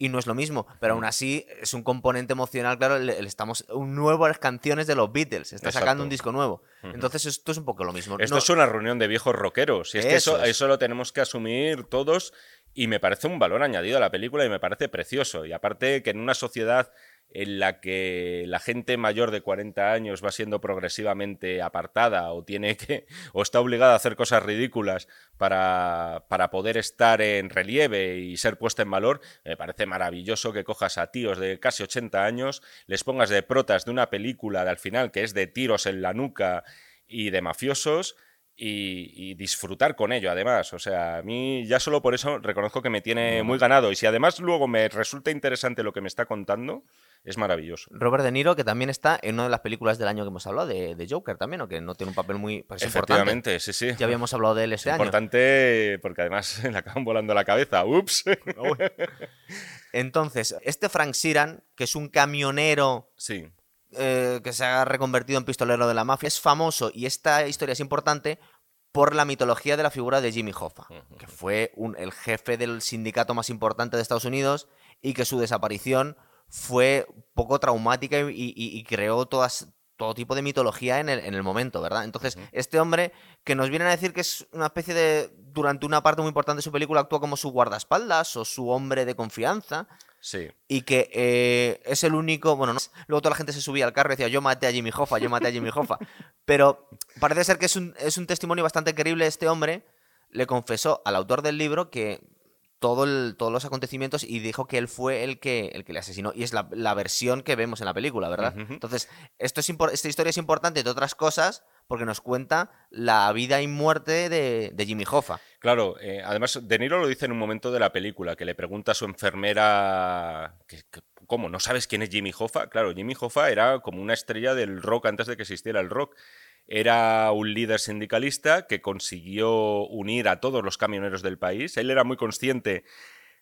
y no es lo mismo. Pero aún así es un componente emocional, claro, el, estamos un nuevas canciones de los Beatles, está sacando un disco nuevo. Entonces esto es un poco lo mismo.
Esto es una reunión de viejos rockeros, y es que eso, eso lo tenemos que asumir todos y me parece un valor añadido a la película y me parece precioso. Y aparte que en una sociedad en la que la gente mayor de 40 años va siendo progresivamente apartada o tiene que o está obligada a hacer cosas ridículas para, para poder estar en relieve y ser puesta en valor, me parece maravilloso que cojas a tíos de casi 80 años, les pongas de protas de una película de al final que es de tiros en la nuca y de mafiosos y, disfrutar con ello, además. O sea, a mí ya solo por eso reconozco que me tiene muy ganado. Y si además luego me resulta interesante lo que me está contando, es maravilloso.
Robert De Niro, que también está en una de las películas del año que hemos hablado, de, Joker también, o que no tiene un papel muy
pues, Efectivamente, sí, sí.
Ya habíamos hablado de él ese
año. Importante porque además le acaban volando la cabeza. ¡Ups!
Entonces, este Frank Siran, que es un camionero
sí.
Eh, que se ha reconvertido en pistolero de la mafia, es famoso y esta historia es importante por la mitología de la figura de Jimmy Hoffa, que fue el jefe del sindicato más importante de Estados Unidos y que su desaparición fue poco traumática y, creó todas, todo tipo de mitología en el, momento, ¿verdad? Entonces, este hombre que nos viene a decir que es una especie de, durante una parte muy importante de su película, actúa como su guardaespaldas o su hombre de confianza.
Sí.
Y que eh, es el único. Bueno, luego toda la gente se subía al carro y decía, yo maté a Jimmy Hoffa, yo maté a Jimmy Hoffa. Pero parece ser que es un, es un testimonio bastante creíble. Este hombre le confesó al autor del libro que todo todos los acontecimientos y dijo que él fue el que, el que le asesinó. Y es la, versión que vemos en la película, ¿verdad? Entonces, esto es esta historia es importante, entre otras cosas, porque nos cuenta la vida y muerte de, Jimmy Hoffa.
Claro, eh, además De Niro lo dice en un momento de la película, que le pregunta a su enfermera, ¿cómo? ¿No sabes quién es Jimmy Hoffa? Claro, Jimmy Hoffa era como una estrella del rock antes de que existiera el rock. Era un líder sindicalista que consiguió unir a todos los camioneros del país. Él era muy consciente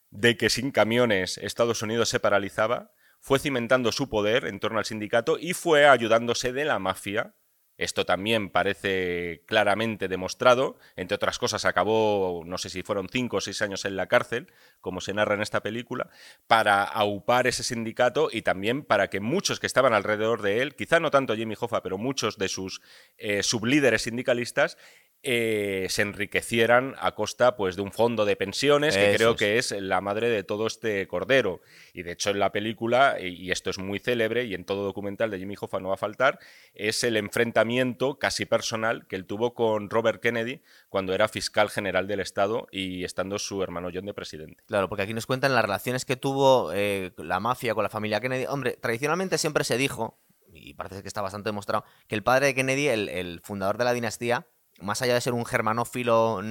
de que sin camiones Estados Unidos se paralizaba. Fue cimentando su poder en torno al sindicato y fue ayudándose de la mafia esto también parece claramente demostrado. Entre otras cosas, acabó, no sé si fueron cinco o seis años en la cárcel, como se narra en esta película, para aupar ese sindicato y también para que muchos que estaban alrededor de él, quizá no tanto Jimmy Hoffa, pero muchos de sus eh, sublíderes sindicalistas, eh, se enriquecieran a costa pues, de un fondo de pensiones, que creo que es la madre de todo este cordero. Y de hecho en la película, y esto es muy célebre, y en todo documental de Jimmy Hoffa no va a faltar, es el enfrentamiento casi personal que él tuvo con Robert Kennedy cuando era fiscal general del Estado y estando su hermano John de presidente.
Claro, porque aquí nos cuentan las relaciones que tuvo eh, la mafia con la familia Kennedy. Hombre, tradicionalmente siempre se dijo, y parece que está bastante demostrado, que el padre de Kennedy, el fundador de la dinastía, más allá de ser un germanófilo.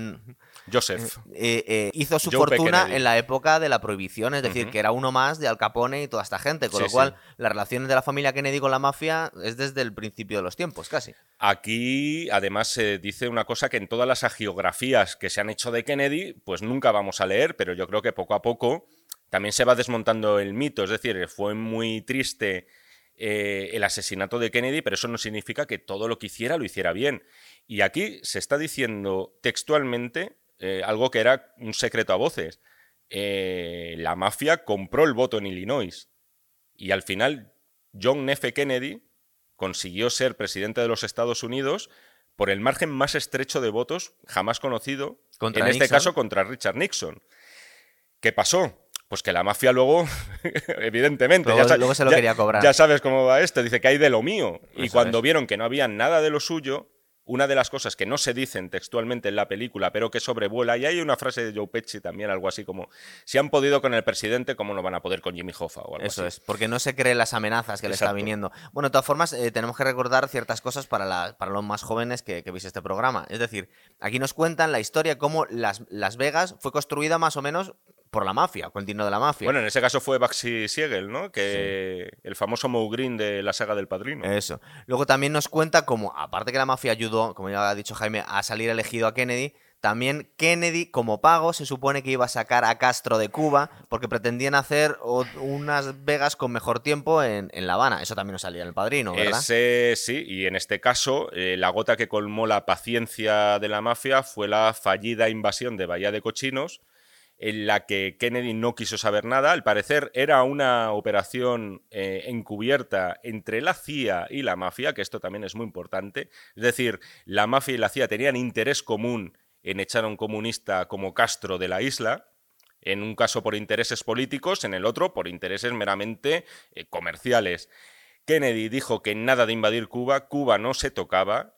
Joseph.
Eh, eh, hizo su fortuna en la época de la prohibición, es decir, que era uno más de Al Capone y toda esta gente, con lo cual las relaciones de la familia Kennedy con la mafia es desde el principio de los tiempos, casi.
Aquí, además, se dice una cosa que en todas las agiografías que se han hecho de Kennedy, pues nunca vamos a leer, pero yo creo que poco a poco también se va desmontando el mito, es decir, fue muy triste. Eh, el asesinato de Kennedy, pero eso no significa que todo lo que hiciera lo hiciera bien. Y aquí se está diciendo textualmente eh, algo que era un secreto a voces. Eh, la mafia compró el voto en Illinois. Y al final, John F. Kennedy consiguió ser presidente de los Estados Unidos por el margen más estrecho de votos jamás conocido, en este caso contra Richard Nixon. ¿Qué pasó? Pues que la mafia luego, evidentemente,
luego, se lo quería cobrar.
Ya sabes cómo va esto, dice que hay de lo mío. y cuando vieron que no había nada de lo suyo, una de las cosas que no se dicen textualmente en la película, pero que sobrevuela, y hay una frase de Joe Pesci también, algo así como, si han podido con el presidente, ¿cómo no van a poder con Jimmy Hoffa? O
Eso es, porque no se creen las amenazas que le está viniendo. Bueno, de todas formas, eh, tenemos que recordar ciertas cosas para, para los más jóvenes que, que veis este programa. Es decir, aquí nos cuentan la historia cómo las, las Vegas fue construida más o menos por la mafia, con el dinero de la mafia.
Bueno, en ese caso fue Baxi Siegel, ¿no? Que el famoso Moe Green de la saga del Padrino.
Eso. Luego también nos cuenta cómo, aparte que la mafia ayudó, como ya ha dicho Jaime, a salir elegido a Kennedy, también Kennedy, como pago, se supone que iba a sacar a Castro de Cuba porque pretendían hacer unas Vegas con mejor tiempo en, La Habana. Eso también nos salía en el padrino, ¿verdad?
Ese, sí, y en este caso, eh, la gota que colmó la paciencia de la mafia fue la fallida invasión de Bahía de Cochinos en la que Kennedy no quiso saber nada. Al parecer era una operación eh, encubierta entre la CIA y la mafia, que esto también es muy importante. Es decir, la mafia y la CIA tenían interés común en echar a un comunista como Castro de la isla, en un caso por intereses políticos, en el otro por intereses meramente eh, comerciales. Kennedy dijo que nada de invadir Cuba, Cuba no se tocaba,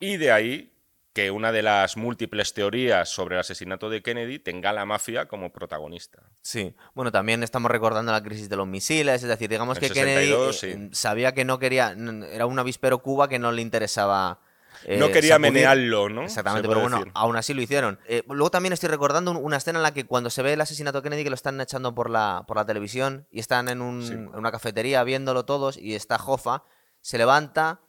y de ahí que una de las múltiples teorías sobre el asesinato de Kennedy tenga a la mafia como protagonista.
Sí, bueno, también estamos recordando la crisis de los misiles, es decir, digamos que Kennedy eh, sabía que no quería, era un avispero Cuba que no le interesaba eh,
no quería
sacudir.
menearlo, ¿no?
Exactamente, pero bueno,
decir.
aún así lo hicieron. Eh, luego también estoy recordando un- una escena en la que cuando se ve el asesinato de Kennedy, que lo están echando por la, por la televisión y están en, un-
Sí.
en una cafetería viéndolo todos y está Hoffa, se levanta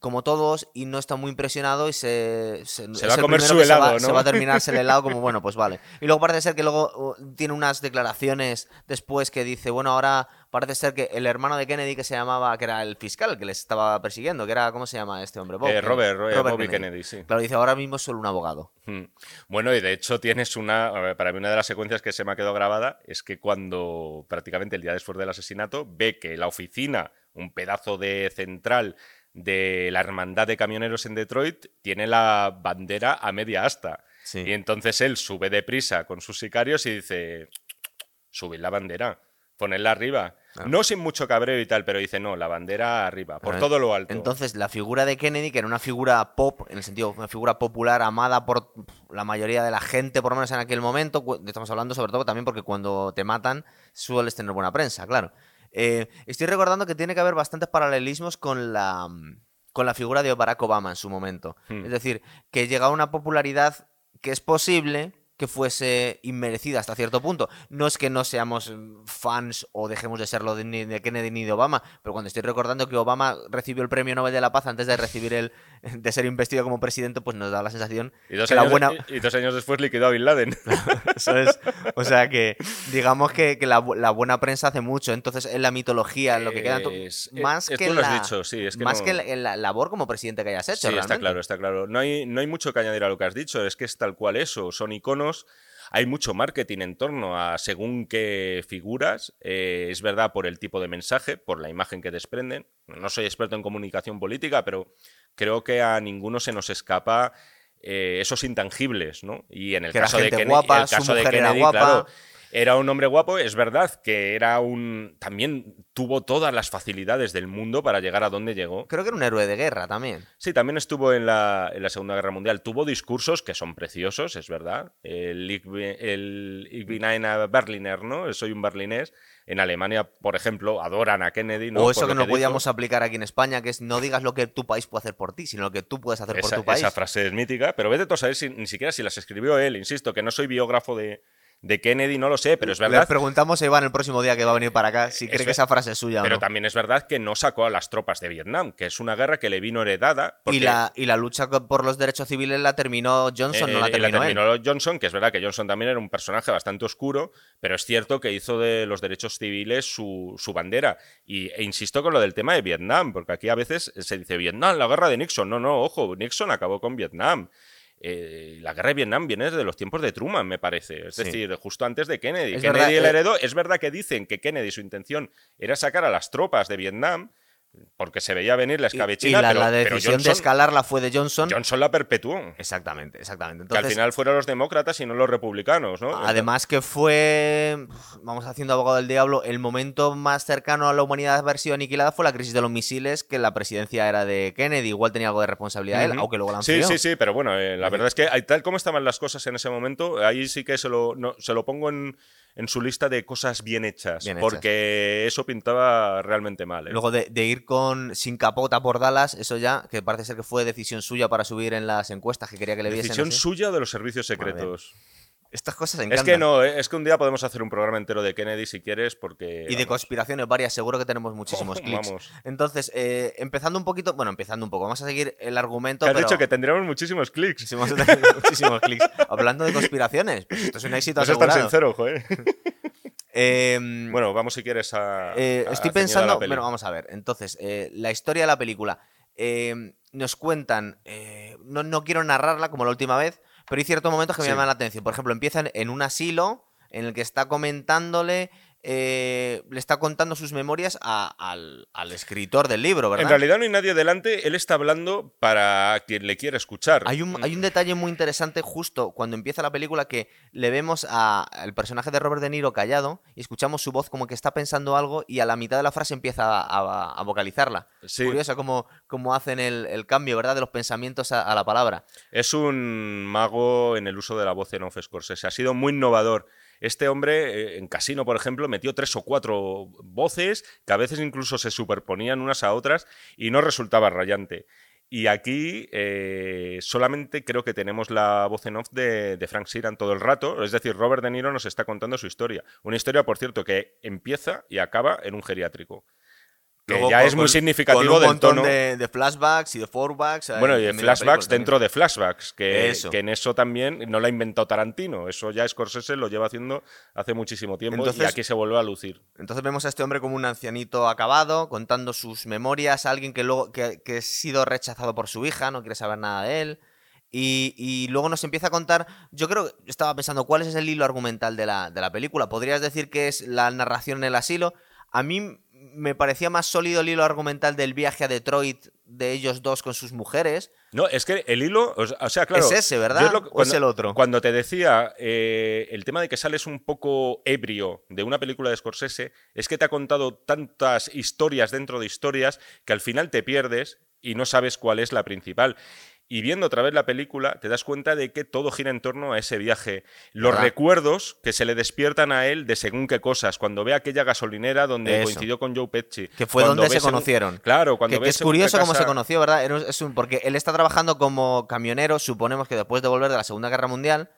como todos y no está muy impresionado y se,
Se va a comer su
que se va-
helado,
Se va a terminarse el helado como, bueno, pues vale. Y luego parece ser que luego uh, tiene unas declaraciones después que dice, bueno, ahora parece ser que el hermano de Kennedy que se llamaba, que era el fiscal que les estaba persiguiendo, que era, ¿cómo se llama este hombre? Bob
Eh. Robert, eh, Bobby Kennedy, sí.
Claro, dice, ahora mismo es solo un abogado.
Mm. Bueno, y de hecho tienes una, para mí una de las secuencias que se me ha quedado grabada es que cuando prácticamente el día después del asesinato ve que la oficina, un pedazo de central de la hermandad de camioneros en Detroit, tiene la bandera a media asta.
Sí.
Y entonces él sube deprisa con sus sicarios y dice, subid la bandera, ponedla arriba.
Claro.
No sin mucho cabreo y tal, pero dice, no, la bandera arriba, por
Pero
todo lo alto.
Entonces, la figura de Kennedy, que era una figura pop, en el sentido, una figura popular, amada por la mayoría de la gente, por lo menos en aquel momento, estamos hablando sobre todo también porque cuando te matan sueles tener buena prensa, claro. Eh, estoy recordando que tiene que haber bastantes paralelismos con la, mm, con la figura de Barack Obama en su momento.
Hmm.
Es decir, que llegaba a una popularidad que es posible que fuese inmerecida hasta cierto punto. No es que no seamos mm, fans o dejemos de serlo de, ni de Kennedy ni de Obama, pero cuando estoy recordando que Obama recibió el premio Nobel de la Paz antes de recibir el de ser investido como presidente, pues nos da la sensación
y, dos
que la
años,
buena
y- y dos años después liquidó a Bin Laden.
eso es. O sea que digamos que, que la, bu- la buena prensa hace mucho. Entonces, en la mitología, en lo que queda
Es-
más que
tú
en
lo has
la,
dicho, sí, es que
más
no-
que la, la labor como presidente que hayas hecho.
Sí, está claro, está claro. No hay, no hay mucho que añadir a lo que has dicho, es que es tal cual eso, son iconos. Hay mucho marketing en torno a según qué figuras. eh, es verdad por el tipo de mensaje, por la imagen que desprenden. No soy experto en comunicación política, pero creo que a ninguno se nos escapa eh, esos intangibles, ¿no? Y en el
Que
caso de
gente
Kennedy,
guapa,
el
su
caso de
era guapa.
claro, era un hombre guapo, es verdad que era un. también tuvo todas las facilidades del mundo para llegar a donde llegó.
Creo que era un héroe de guerra también.
Sí, también estuvo en la, en la Segunda Guerra Mundial. Tuvo discursos que son preciosos, es verdad. El el Ich bin Berliner, ¿no? Soy un berlinés. En Alemania, por ejemplo, adoran a Kennedy. ¿no?
o
Por
eso que no podíamos aplicar aquí en España, que es no digas lo que tu país puede hacer por ti, sino lo que tú puedes hacer por
Esa,
tu país.
esa frase es mítica, pero vete tú a saber si, ni siquiera si las escribió él. Insisto, que no soy biógrafo de, de Kennedy, no lo sé, pero es
Le
verdad.
preguntamos a Iván el próximo día que va a venir para acá si
Es
cree que esa frase es suya
Pero
o no.
también es verdad que no sacó a las tropas de Vietnam, que es una guerra que le vino heredada. porque-
Y la, y la lucha por los derechos civiles la terminó Johnson, no la
Eh,
terminó, él.
terminó Johnson, que es verdad que Johnson también era un personaje bastante oscuro, pero es cierto que hizo de los derechos civiles su, su bandera. Y, e insisto con lo del tema de Vietnam, porque aquí a veces se dice Vietnam, la guerra de Nixon. No, no, ojo, Nixon acabó con Vietnam. Eh, la guerra de Vietnam viene desde los tiempos de Truman, me parece. Es
Sí.
decir, justo antes de Kennedy.
Es
Kennedy
verdad,
la
eh,
heredó. Es verdad que dicen que Kennedy su intención era sacar a las tropas de Vietnam, porque se veía venir la
Y- y
escabechina,
la,
pero,
la
pero
decisión de
Johnson,
escalarla fue de Johnson.
Johnson la perpetuó.
Exactamente, exactamente.
Que al final fueron los demócratas y no los republicanos, ¿no?
Además que fue, vamos haciendo abogado del diablo, el momento más cercano a la humanidad haber sido aniquilada fue la crisis de los misiles, que la presidencia era de Kennedy, igual tenía algo de responsabilidad él,
Ujú.
aunque luego la
Sí, sí, sí, pero bueno, eh, la verdad es que tal como estaban las cosas en ese momento, ahí sí que se lo, no- se lo pongo en, en su lista de cosas bien hechas,
Bien hechas.
porque eso pintaba realmente mal. ¿eh?
Luego de, de ir con sin capota por Dallas, eso ya, que parece ser que fue decisión suya para subir en las encuestas que quería que le viesen.
Decisión suya de los servicios secretos.
Estas cosas
Es
encantan.
que no, eh, es que un día podemos hacer un programa entero de Kennedy si quieres, porque...
Y de conspiraciones varias, seguro que tenemos muchísimos clics.
Vamos.
Entonces, eh, empezando un poquito, bueno, empezando un poco, vamos a seguir el argumento.
Has
pero...
dicho que tendríamos muchísimos clics.
Muchísimos clics. Hablando de conspiraciones, pues esto es un éxito
No seas tan sincero, joder.
Em,
bueno, vamos si quieres a...
eh,
a-
estoy pensando, bueno, vamos a ver. Entonces, eh, la historia de la película. em, nos cuentan, no, no quiero narrarla como la última vez, pero hay ciertos momentos que me
Sí.
llaman la atención. Por ejemplo, empiezan en un asilo en el que está comentándole, eh, le está contando sus memorias a- al, al escritor del libro, ¿verdad?
En realidad no hay nadie delante, él está hablando para quien le quiere escuchar.
Hay un, hay un detalle muy interesante justo cuando empieza la película que le vemos al personaje de Robert De Niro callado y escuchamos su voz como que está pensando algo y a la mitad de la frase empieza a, a- a vocalizarla.
Sí.
Curioso cómo, cómo hacen el, el cambio, ¿verdad? De los pensamientos a, a la palabra.
Es un mago en el uso de la voz en off Scorsese. Ha sido muy innovador. Este hombre, eh, en Casino, por ejemplo, metió tres o cuatro voces que a veces incluso se superponían unas a otras y no resultaba rayante. Y aquí eh, solamente creo que tenemos la voz en off de, Frank Sheeran todo el rato. Es decir, Robert De Niro nos está contando su historia. Una historia, por cierto, que empieza y acaba en un geriátrico. Que
Luego
ya
con-
es muy significativo
con un
del
montón
tono.
De, de flashbacks y de forwardbacks. ahí
Bueno, y de
la
flashbacks dentro de flashbacks, que,
Eso.
que en eso también no lo ha inventado Tarantino. Eso ya Scorsese lo lleva haciendo hace muchísimo tiempo y aquí se vuelve a lucir.
Entonces vemos a este hombre como un ancianito acabado, contando sus memorias, alguien que luego que, que ha sido rechazado por su hija, no quiere saber nada de él. Y, y luego nos empieza a contar, yo creo, estaba pensando, ¿cuál es el hilo argumental de la, de la película? ¿Podrías decir que es la narración en el asilo? A mí me parecía más sólido el hilo argumental del viaje a Detroit de ellos dos con sus mujeres.
No, es que el hilo, o sea- o sea, claro.
es ese, ¿verdad?
es lo-
¿O es
cuando-
el otro?
Cuando te decía eh, el tema de que sales un poco ebrio de una película de Scorsese, es que te ha contado tantas historias dentro de historias que al final te pierdes y no sabes cuál es la principal. Y viendo otra vez la película, te das cuenta de que todo gira en torno a ese viaje. Los
¿Verdad?
recuerdos que se le despiertan a él de según qué cosas. Cuando ve aquella gasolinera donde
Eso.
coincidió con Joe Pesci.
Que fue
cuando
donde se conocieron.
Claro, cuando
que, que
ves
es curioso cómo se conoció, ¿verdad? Es un- porque él está trabajando como camionero, suponemos que después de volver de la Segunda Guerra Mundial,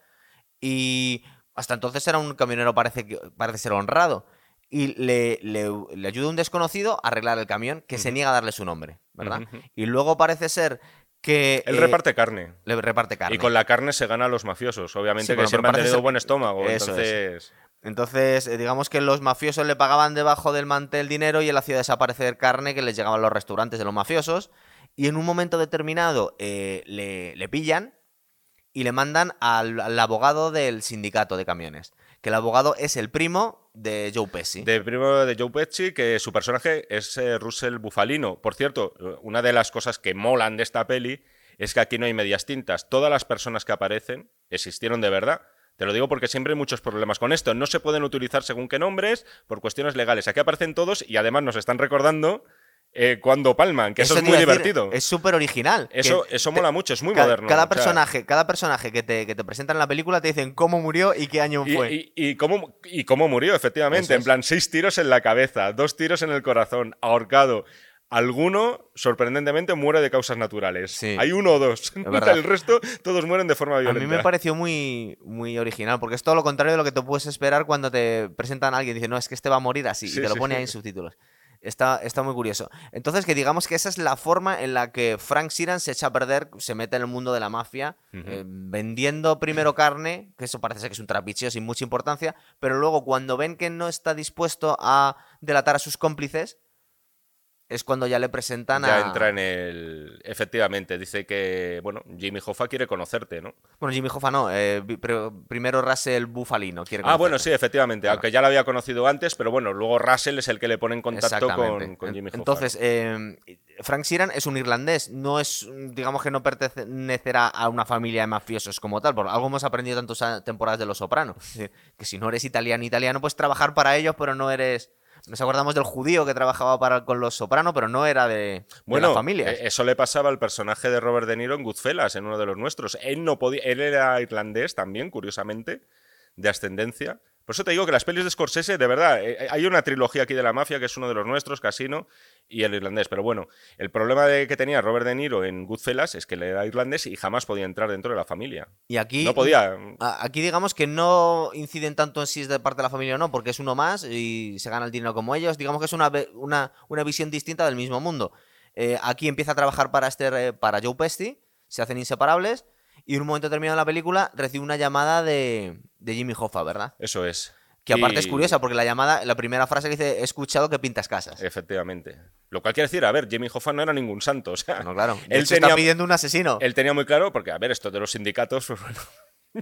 y hasta entonces era un camionero, parece, que, parece ser honrado. Y le, le- le ayuda un desconocido a arreglar el camión que se niega a darle su nombre, ¿verdad? Y luego parece ser que...
Él
eh,
reparte carne.
le reparte carne.
Y con la carne se gana a los mafiosos, obviamente,
Sí,
que siempre han tenido buen estómago.
Eso es.
entonces,
eh, digamos que los mafiosos le pagaban debajo del mantel dinero y él hacía desaparecer carne que les llegaba a los restaurantes de los mafiosos. Y en un momento determinado eh, le, le pillan y le mandan al, al abogado del sindicato de camiones. Que el abogado es el primo de Joe Pesci.
de primo de Joe Pesci, que su personaje es eh, Russell Bufalino. Por cierto, una de las cosas que molan de esta peli es que aquí no hay medias tintas. Todas las personas que aparecen existieron de verdad. Te lo digo porque siempre hay muchos problemas con esto. No se pueden utilizar según qué nombres por cuestiones legales. Aquí aparecen todos y además nos están recordando eh, cuando palman, que eso, es muy
a decir,
divertido.
Es súper original.
Eso, eso
te-
mola mucho, es muy moderno.
Cada
o sea,
personaje, cada personaje que te, que te presentan en la película te dicen cómo murió y qué año
Y,
fue.
y- y cómo, y cómo murió, efectivamente. En plan, seis tiros en la cabeza, dos tiros en el corazón, ahorcado. Alguno, sorprendentemente, muere de causas naturales.
Sí.
Hay uno o dos. el resto, todos mueren de forma
A
violenta.
mí me pareció muy, muy original, porque es todo lo contrario de lo que te puedes esperar cuando te presentan a alguien y dicen, no, es que este va a morir así,
Sí,
y te lo
sí,
pone ahí en subtítulos. Está, está muy curioso. Entonces, que digamos que esa es la forma en la que Frank Sheeran se echa a perder, se mete en el mundo de la mafia, eh, vendiendo primero carne, que eso parece ser que es un trapicheo sin mucha importancia, pero luego cuando ven que no está dispuesto a delatar a sus cómplices, es cuando ya le presentan a...
Ya entra en el. Efectivamente, dice que, bueno, Jimmy Hoffa quiere conocerte, ¿no?
Bueno, Jimmy Hoffa no, eh, primero Russell Bufalino quiere
Ah, bueno,
conocerte.
sí, efectivamente.
Claro.
Aunque ya lo había conocido antes, pero bueno, luego Russell es el que le pone en contacto con, Jimmy Hoffa.
Entonces, eh, Frank Sheeran es un irlandés, no es, digamos que no pertenecerá a una familia de mafiosos como tal, por algo hemos aprendido tantas temporadas de Los Sopranos, que si no eres italiano, italiano, puedes trabajar para ellos, pero no eres... Nos acordamos del judío que trabajaba para, con Los Sopranos, pero no era de, de
Bueno,
la familia.
eh, eso le pasaba al personaje de Robert De Niro en Goodfellas, en uno de los nuestros. Él no podía, él era irlandés también, curiosamente, de ascendencia. Por eso te digo que las pelis de Scorsese, de verdad, eh, hay una trilogía aquí de la mafia que es uno de los nuestros, Casino y el irlandés. Pero bueno, el problema de que tenía Robert De Niro en Goodfellas es que él era irlandés y jamás podía entrar dentro de la familia.
y aquí...
No podía.
a- Aquí digamos que no inciden tanto en si es de parte de la familia o no, porque es uno más y se gana el dinero como ellos. Digamos que es una, una, una visión distinta del mismo mundo. Eh, aquí empieza a trabajar para, este, para Joe Pesci, se hacen inseparables y en un momento determinado de la película recibe una llamada de, de Jimmy Hoffa, ¿verdad?
Eso es.
Que aparte es curiosa porque la llamada, la primera frase que dice, he escuchado que pintas casas.
Efectivamente. Lo cual quiere decir, a ver, Jimmy Hoffa no era ningún santo. O sea,
Bueno, claro.
Él tenía-
está pidiendo un asesino.
Él tenía muy claro, porque, a ver, esto de los sindicatos, pues bueno,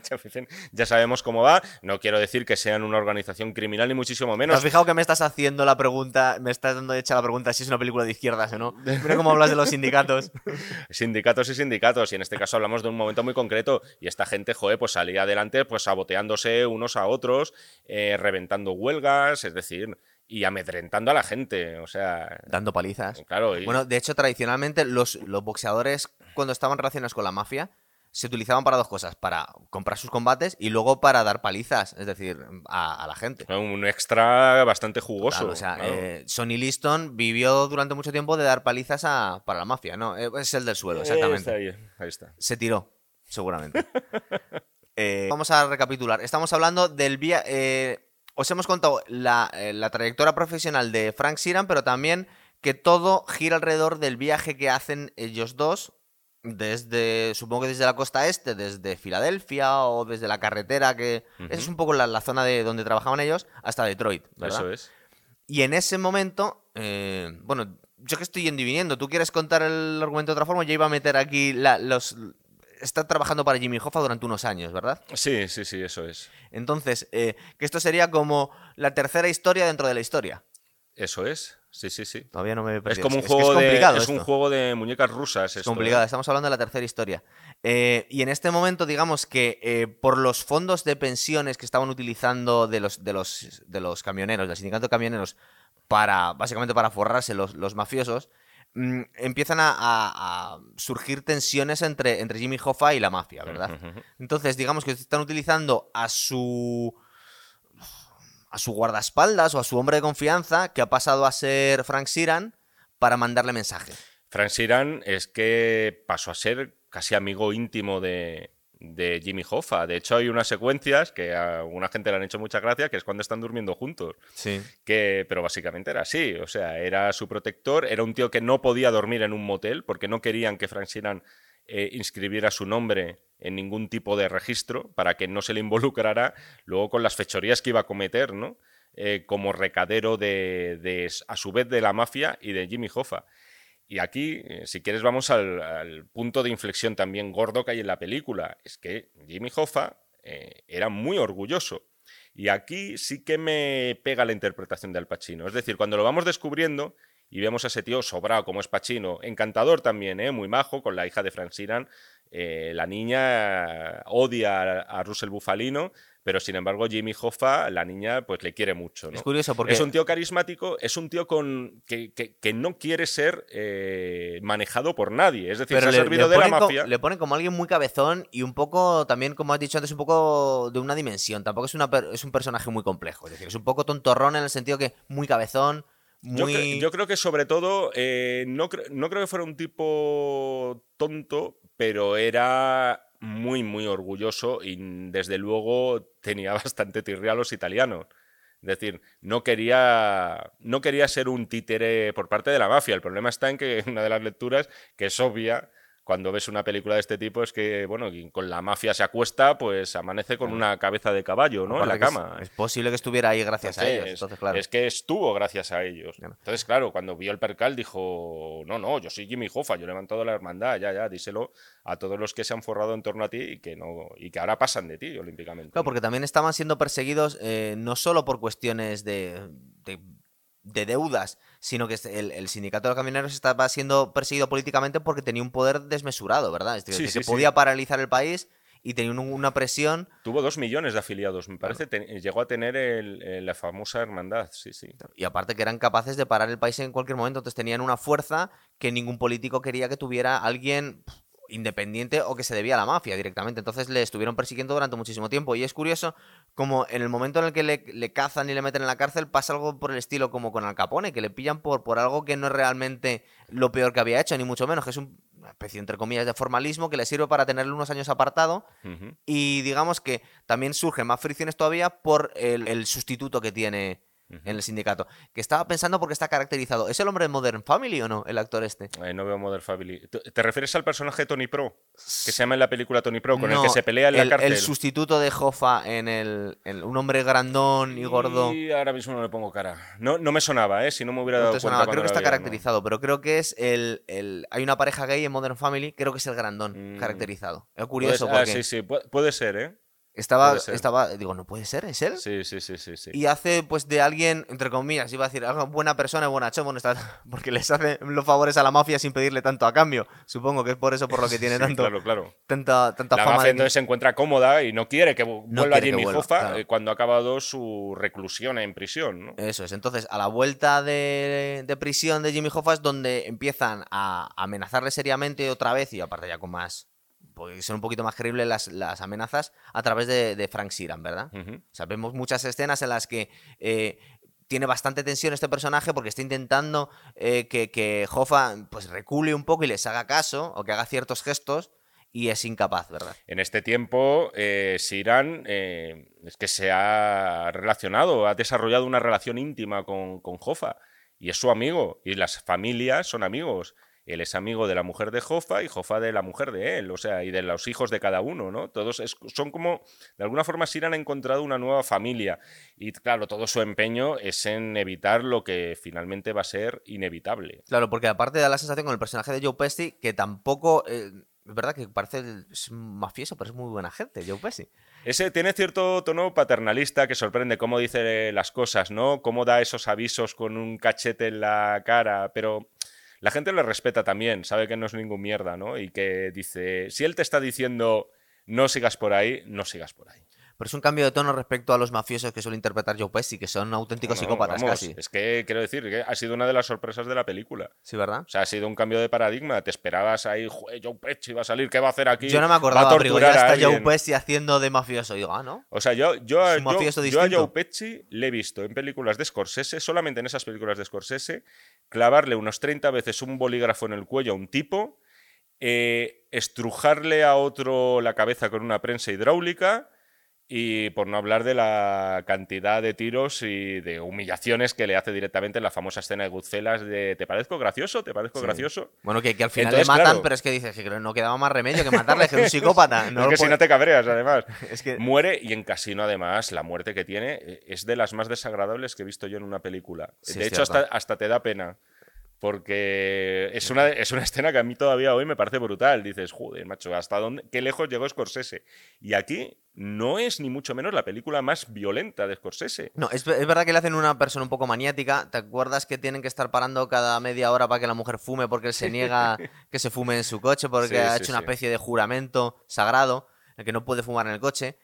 ya sabemos cómo va. No quiero decir que sean una organización criminal, ni muchísimo
¿Te
menos.
has fijado que me estás haciendo la pregunta, me estás dando hecha la pregunta si es una película de izquierdas o no? Mira cómo hablas de los sindicatos.
Sindicatos y sindicatos, y en este caso hablamos de un momento muy concreto. Y esta gente, joder, pues salía adelante, pues saboteándose unos a otros, eh, reventando huelgas, es decir, y amedrentando a la gente. O sea,
Dando palizas.
claro. y-
Bueno, de hecho, tradicionalmente los, los boxeadores, cuando estaban relacionados con la mafia, se utilizaban para dos cosas, para comprar sus combates y luego para dar palizas, es decir, a, la gente.
Un extra bastante jugoso.
o sea, eh, Sonny Liston vivió durante mucho tiempo de dar palizas para la mafia, ¿no? Eh, es el del suelo, exactamente.
ahí, está.
Se tiró, seguramente. Eh, vamos a recapitular. Estamos hablando del viaje... os hemos contado la, la trayectoria profesional de Frank Siran, pero también que todo gira alrededor del viaje que hacen ellos dos desde, supongo que desde la costa este, desde Filadelfia o desde la carretera, que es un poco la, zona de donde trabajaban ellos, hasta Detroit, ¿verdad?
Eso es.
Y en ese momento, eh, bueno, yo que estoy yendo y viniendo, ¿tú quieres contar el argumento de otra forma? Yo iba a meter aquí los... Está trabajando para Jimmy Hoffa durante unos años, ¿verdad?
Sí, sí, sí, eso es.
Entonces, eh, que esto sería como la tercera historia dentro de la historia.
Eso es. Sí, sí, sí.
Todavía no me he
Es como un juego de es un juego de muñecas rusas.
Es complicado. ¿eh? Estamos hablando de la tercera historia. Eh, y en este momento, digamos que eh, por los fondos de pensiones que estaban utilizando de los, de los, de los camioneros, del sindicato de camioneros, para básicamente para forrarse los, los mafiosos, mm, empiezan a, surgir tensiones entre, entre Jimmy Hoffa y la mafia, ¿verdad? Entonces, digamos que están utilizando a su a su guardaespaldas o a su hombre de confianza, que ha pasado a ser Frank Siran, para mandarle mensajes.
Frank Siran es que pasó a ser casi amigo íntimo de, Jimmy Hoffa. De hecho, hay unas secuencias que a alguna gente le han hecho mucha gracia, que es cuando están durmiendo juntos.
Sí.
Que, pero básicamente era así. O sea, era su protector, era un tío que no podía dormir en un motel porque no querían que Frank Siran eh, inscribiera su nombre en ningún tipo de registro para que no se le involucrara luego con las fechorías que iba a cometer, ¿no? Eh, como recadero de, a su vez, de la mafia y de Jimmy Hoffa. Y aquí, eh, si quieres, vamos al, punto de inflexión también gordo que hay en la película. Es que Jimmy Hoffa eh, era muy orgulloso. Y aquí sí que me pega la interpretación de Al Pacino. Es decir, cuando lo vamos descubriendo y vemos a ese tío sobrado como es Pacino, encantador también, muy majo, con la hija de Frank Siran, eh, la niña odia a, Russell Bufalino, pero sin embargo Jimmy Hoffa, la niña, pues le quiere mucho.
Es curioso porque...
Es un tío carismático, es un tío con que, no quiere ser eh, manejado por nadie. Es decir, se ha servido de la mafia.
le ponen como alguien muy cabezón y un poco, también como has dicho antes, un poco de una dimensión. Tampoco es, una, es un personaje muy complejo. Es decir, es un poco tontorrón en el sentido que muy cabezón,
yo, creo que sobre todo, eh, no, no, creo que fuera un tipo tonto, pero era muy, muy orgulloso y desde luego tenía bastante tirria a los italianos. Es decir, no quería, no quería ser un títere por parte de la mafia. El problema está en que una de las lecturas, que es obvia, cuando ves una película de este tipo es que, bueno, con la mafia se acuesta, pues amanece con una cabeza de caballo, ¿no? en la cama.
Es, posible que estuviera ahí gracias a ellos. Entonces, claro.
Es que estuvo gracias a ellos. Entonces, claro, cuando vio el percal dijo, no, no, yo soy Jimmy Hoffa, yo he levantado la hermandad, ya, ya, díselo a todos los que se han forrado en torno a ti y que, no, y que ahora pasan de ti olímpicamente.
Claro, porque también estaban siendo perseguidos eh, no solo por cuestiones de de deudas, sino que el, sindicato de camioneros estaba siendo perseguido políticamente porque tenía un poder desmesurado, ¿verdad? Es decir, que podía paralizar el país y tenía una presión.
Tuvo dos millones de afiliados, me parece. llegó a tener la famosa hermandad, sí, sí.
Y aparte que eran capaces de parar el país en cualquier momento, entonces tenían una fuerza que ningún político quería que tuviera alguien independiente o que se debía a la mafia directamente. Entonces le estuvieron persiguiendo durante muchísimo tiempo. Y es curioso como en el momento en el que le, cazan y le meten en la cárcel pasa algo por el estilo como con Al Capone, que le pillan por, por algo que no es realmente lo peor que había hecho, ni mucho menos, que es una especie, entre comillas, de formalismo que le sirve para tenerle unos años apartado. Y digamos que también surgen más fricciones todavía por el sustituto que tiene en el sindicato. Que estaba pensando porque está caracterizado. ¿Es el hombre de Modern Family o no, el actor este?
no veo Modern Family. ¿Te refieres al personaje Tony Pro? Que se llama en la película Tony Pro, con el que se pelea en la cárcel.
El sustituto de Hoffa en el, Un hombre grandón y gordo.
Y ahora mismo no le pongo cara. No, no me sonaba, ¿eh? Si no me hubiera dado cuenta.
Creo que está caracterizado, pero creo que es el, Hay una pareja gay en Modern Family, creo que es el grandón mm. caracterizado. Es curioso.
Ah, sí, sí, puede ser, ¿eh?
Estaba, estaba, digo, no puede ser, ¿es él?
Sí, sí, sí, sí,
Y hace, pues, de alguien, entre comillas, iba a decir, buena persona, buena bueno, está, porque les hace los favores a la mafia sin pedirle tanto a cambio. Supongo que es por eso por lo que tiene tanto,
claro, claro.
tanta, tanta
la
fama.
Mafia entonces se encuentra cómoda y no quiere que vuelva Jimmy Hoffa eh, cuando ha acabado su reclusión en prisión, ¿no?
Eso es. Entonces, a la vuelta de, de prisión de Jimmy Hoffa es donde empiezan a amenazarle seriamente otra vez y aparte ya con más pues, son un poquito más creíbles las, las amenazas a través de, de Frank Sheeran, ¿verdad?
Ujú.
O sea, vemos muchas escenas en las que eh, tiene bastante tensión este personaje porque está intentando eh, que, que Hoffa pues, recule un poco y les haga caso o que haga ciertos gestos y es incapaz, ¿verdad?
En este tiempo, eh, Siran eh, es que se ha relacionado, ha desarrollado una relación íntima con, con Jofa y es su amigo y las familias son amigos. Él es amigo de la mujer de Jofa y Jofa de la mujer de él, o sea, y de los hijos de cada uno, ¿no? Todos es- son como, de alguna forma, Siran ha encontrado una nueva familia y, claro, todo su empeño es en evitar lo que finalmente va a ser inevitable.
Claro, porque aparte da la sensación con el personaje de Joe Pesci que tampoco... eh, es verdad que parece mafioso, pero es muy buena gente, Joe Pesci.
Ese tiene cierto tono paternalista que sorprende cómo dice las cosas, ¿no? Cómo da esos avisos con un cachete en la cara, pero la gente le respeta también, sabe que no es ningún mierda, ¿no? Y que dice, si él te está diciendo no sigas por ahí, no sigas por ahí.
Pero es un cambio de tono respecto a los mafiosos que suele interpretar Joe Pesci, que son auténticos
No,
psicópatas
vamos,
casi.
Es que quiero decir que ha sido una de las sorpresas de la película.
Sí, ¿verdad?
O sea, ha sido un cambio de paradigma. Te esperabas ahí, "Joder, Joe Pesci va a salir, ¿qué va a hacer aquí?
Yo no me
Va a
acordaba, pero digo, ya
a
está Joe
alguien".
Pesci haciendo de mafioso. Y digo, ah, ¿no?
O sea, yo, yo, a- yo- a. Joe Pesci le he visto en películas de Scorsese, solamente en esas películas de Scorsese, clavarle unos 30 veces un bolígrafo en el cuello a un tipo, eh, estrujarle a otro la cabeza con una prensa hidráulica y por no hablar de la cantidad de tiros y de humillaciones que le hace directamente en la famosa escena de Goodfellas de ¿te parezco gracioso? ¿te parezco
Sí.
gracioso?
Bueno, que, que al final
Entonces,
le matan,
claro.
pero es que dices que no quedaba más remedio que matarle, que es un psicópata. No
es que si no te cabreas, además.
es que
Muere y en Casino, además, la muerte que tiene eh, es de las más desagradables que he visto yo en una película.
Sí,
de hecho, hasta te da pena. Porque es una, es una escena que a mí todavía hoy me parece brutal. Dices, joder, macho, ¿hasta dónde, qué lejos llegó Scorsese? Y aquí no es ni mucho menos la película más violenta de Scorsese.
No, es, es verdad que le hacen una persona un poco maniática. ¿Te acuerdas que tienen que estar parando cada media hora para que la mujer fume porque él se niega que se fume en su coche porque
Sí,
ha
sí,
hecho una
sí.
especie de juramento sagrado en el que no puede fumar en el coche?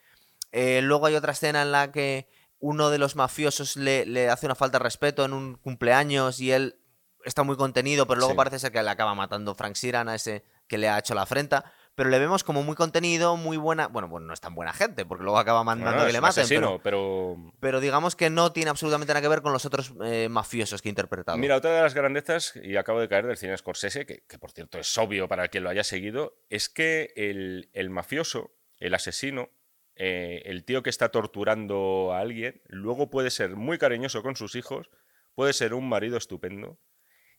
Eh, luego hay otra escena en la que uno de los mafiosos le, le hace una falta de respeto en un cumpleaños y él está muy contenido, pero luego
Sí.
parece ser que le acaba matando Frank Sheeran a ese que le ha hecho la afrenta. Pero le vemos como muy contenido, muy buena. Bueno, bueno, no es tan buena gente, porque luego acaba mandando
Bueno,
que le maten.
asesino,
pero-
pero
pero digamos que no tiene absolutamente nada que ver con los otros eh, mafiosos que he interpretado.
Mira, otra de las grandezas, y acabo de caer del cine Scorsese, que, que por cierto es obvio para quien lo haya seguido, es que el, el mafioso, el asesino, eh, el tío que está torturando a alguien, luego puede ser muy cariñoso con sus hijos, puede ser un marido estupendo,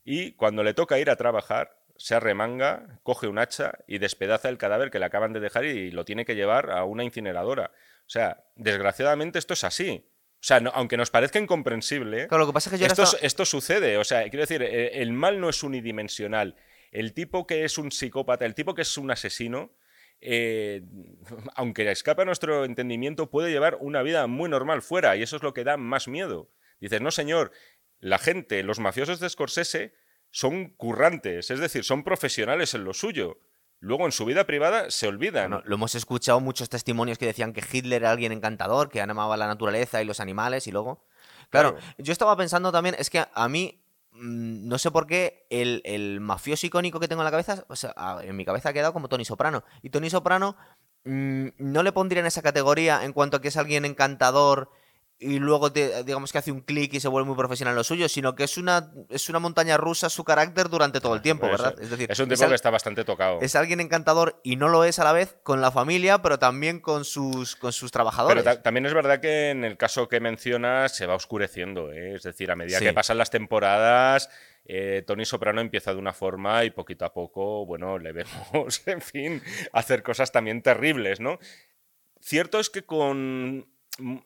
y cuando le toca ir a trabajar, se arremanga, coge un hacha y despedaza el cadáver que le acaban de dejar y lo tiene que llevar a una incineradora. O sea, desgraciadamente esto es así. O sea, no- aunque nos parezca incomprensible,
Claro, lo que pasa es que yo ahora
esto, sucede, o sea, quiero decir, eh, el mal no es unidimensional. El tipo que es un psicópata, el tipo que es un asesino, eh, aunque escapa a nuestro entendimiento, puede llevar una vida muy normal fuera, y eso es lo que da más miedo. Dices, no, señor, la gente, los mafiosos de Scorsese, son currantes, es decir, son profesionales en lo suyo. Luego en su vida privada se olvidan.
Bueno, lo hemos escuchado muchos testimonios que decían que Hitler era alguien encantador, que amaba la naturaleza y los animales y luego... Claro,
Claro.
yo estaba pensando también, es que a mí, mm, no sé por qué, el, el mafioso icónico que tengo en la cabeza, o sea, a- en mi cabeza ha quedado como Tony Soprano. Y Tony Soprano mm, no le pondría en esa categoría en cuanto a que es alguien encantador y luego te- digamos que hace un clic y se vuelve muy profesional en lo suyo, sino que es una, es una montaña rusa su carácter durante todo el tiempo,
Eso-
¿verdad? Es decir,
es un tipo que está bastante tocado.
es alguien encantador y no lo es a la vez con la familia, pero también con sus, con sus trabajadores.
Pero ta- también es verdad que en el caso que mencionas se va oscureciendo, ¿eh? es decir, a medida
Sí.
que pasan las temporadas, eh, Tony Soprano empieza de una forma y poquito a poco, bueno, le vemos, en fin, hacer cosas también terribles, ¿no? Cierto es que con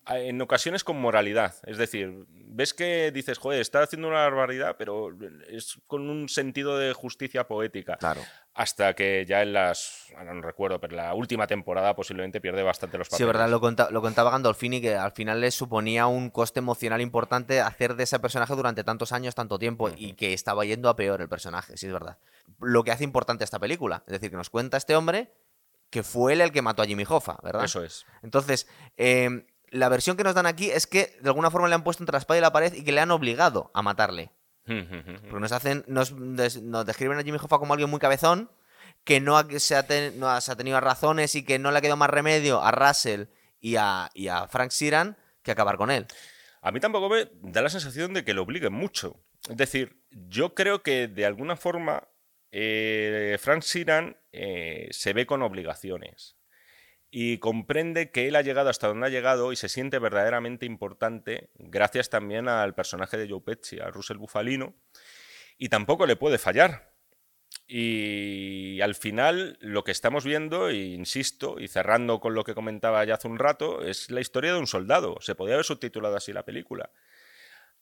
en ocasiones con moralidad, es decir, ves que dices, joder, está haciendo una barbaridad, pero es con un sentido de justicia poética
Claro.
hasta que ya en las, no recuerdo, pero la última temporada posiblemente pierde bastante los papeles.
Sí, verdad, lo, conta- lo contaba Gandolfini, que al final le suponía un coste emocional importante hacer de ese personaje durante tantos años, tanto tiempo, y que estaba yendo a peor el personaje, sí, es verdad. Lo que hace importante esta película, es decir, que nos cuenta este hombre que fue él el que mató a Jimmy Hoffa, ¿verdad?
Eso es.
Entonces, eh, la versión que nos dan aquí es que de alguna forma le han puesto entre la espada y la pared y que le han obligado a matarle. Porque nos hacen, nos, des- nos describen a Jimmy Hoffa como alguien muy cabezón, que no, se, ha no se ha tenido razones y que no le ha quedado más remedio a Russell y a, y a Frank Siran que acabar con él.
A mí tampoco me da la sensación de que lo obliguen mucho. Es decir, yo creo que de alguna forma eh, Frank Siran eh, se ve con obligaciones y comprende que él ha llegado hasta donde ha llegado y se siente verdaderamente importante gracias también al personaje de Joe Pesci, a Russell Bufalino, y tampoco le puede fallar. Y al final lo que estamos viendo, e insisto, y cerrando con lo que comentaba ya hace un rato, es la historia de un soldado. Se podía haber subtitulado así la película.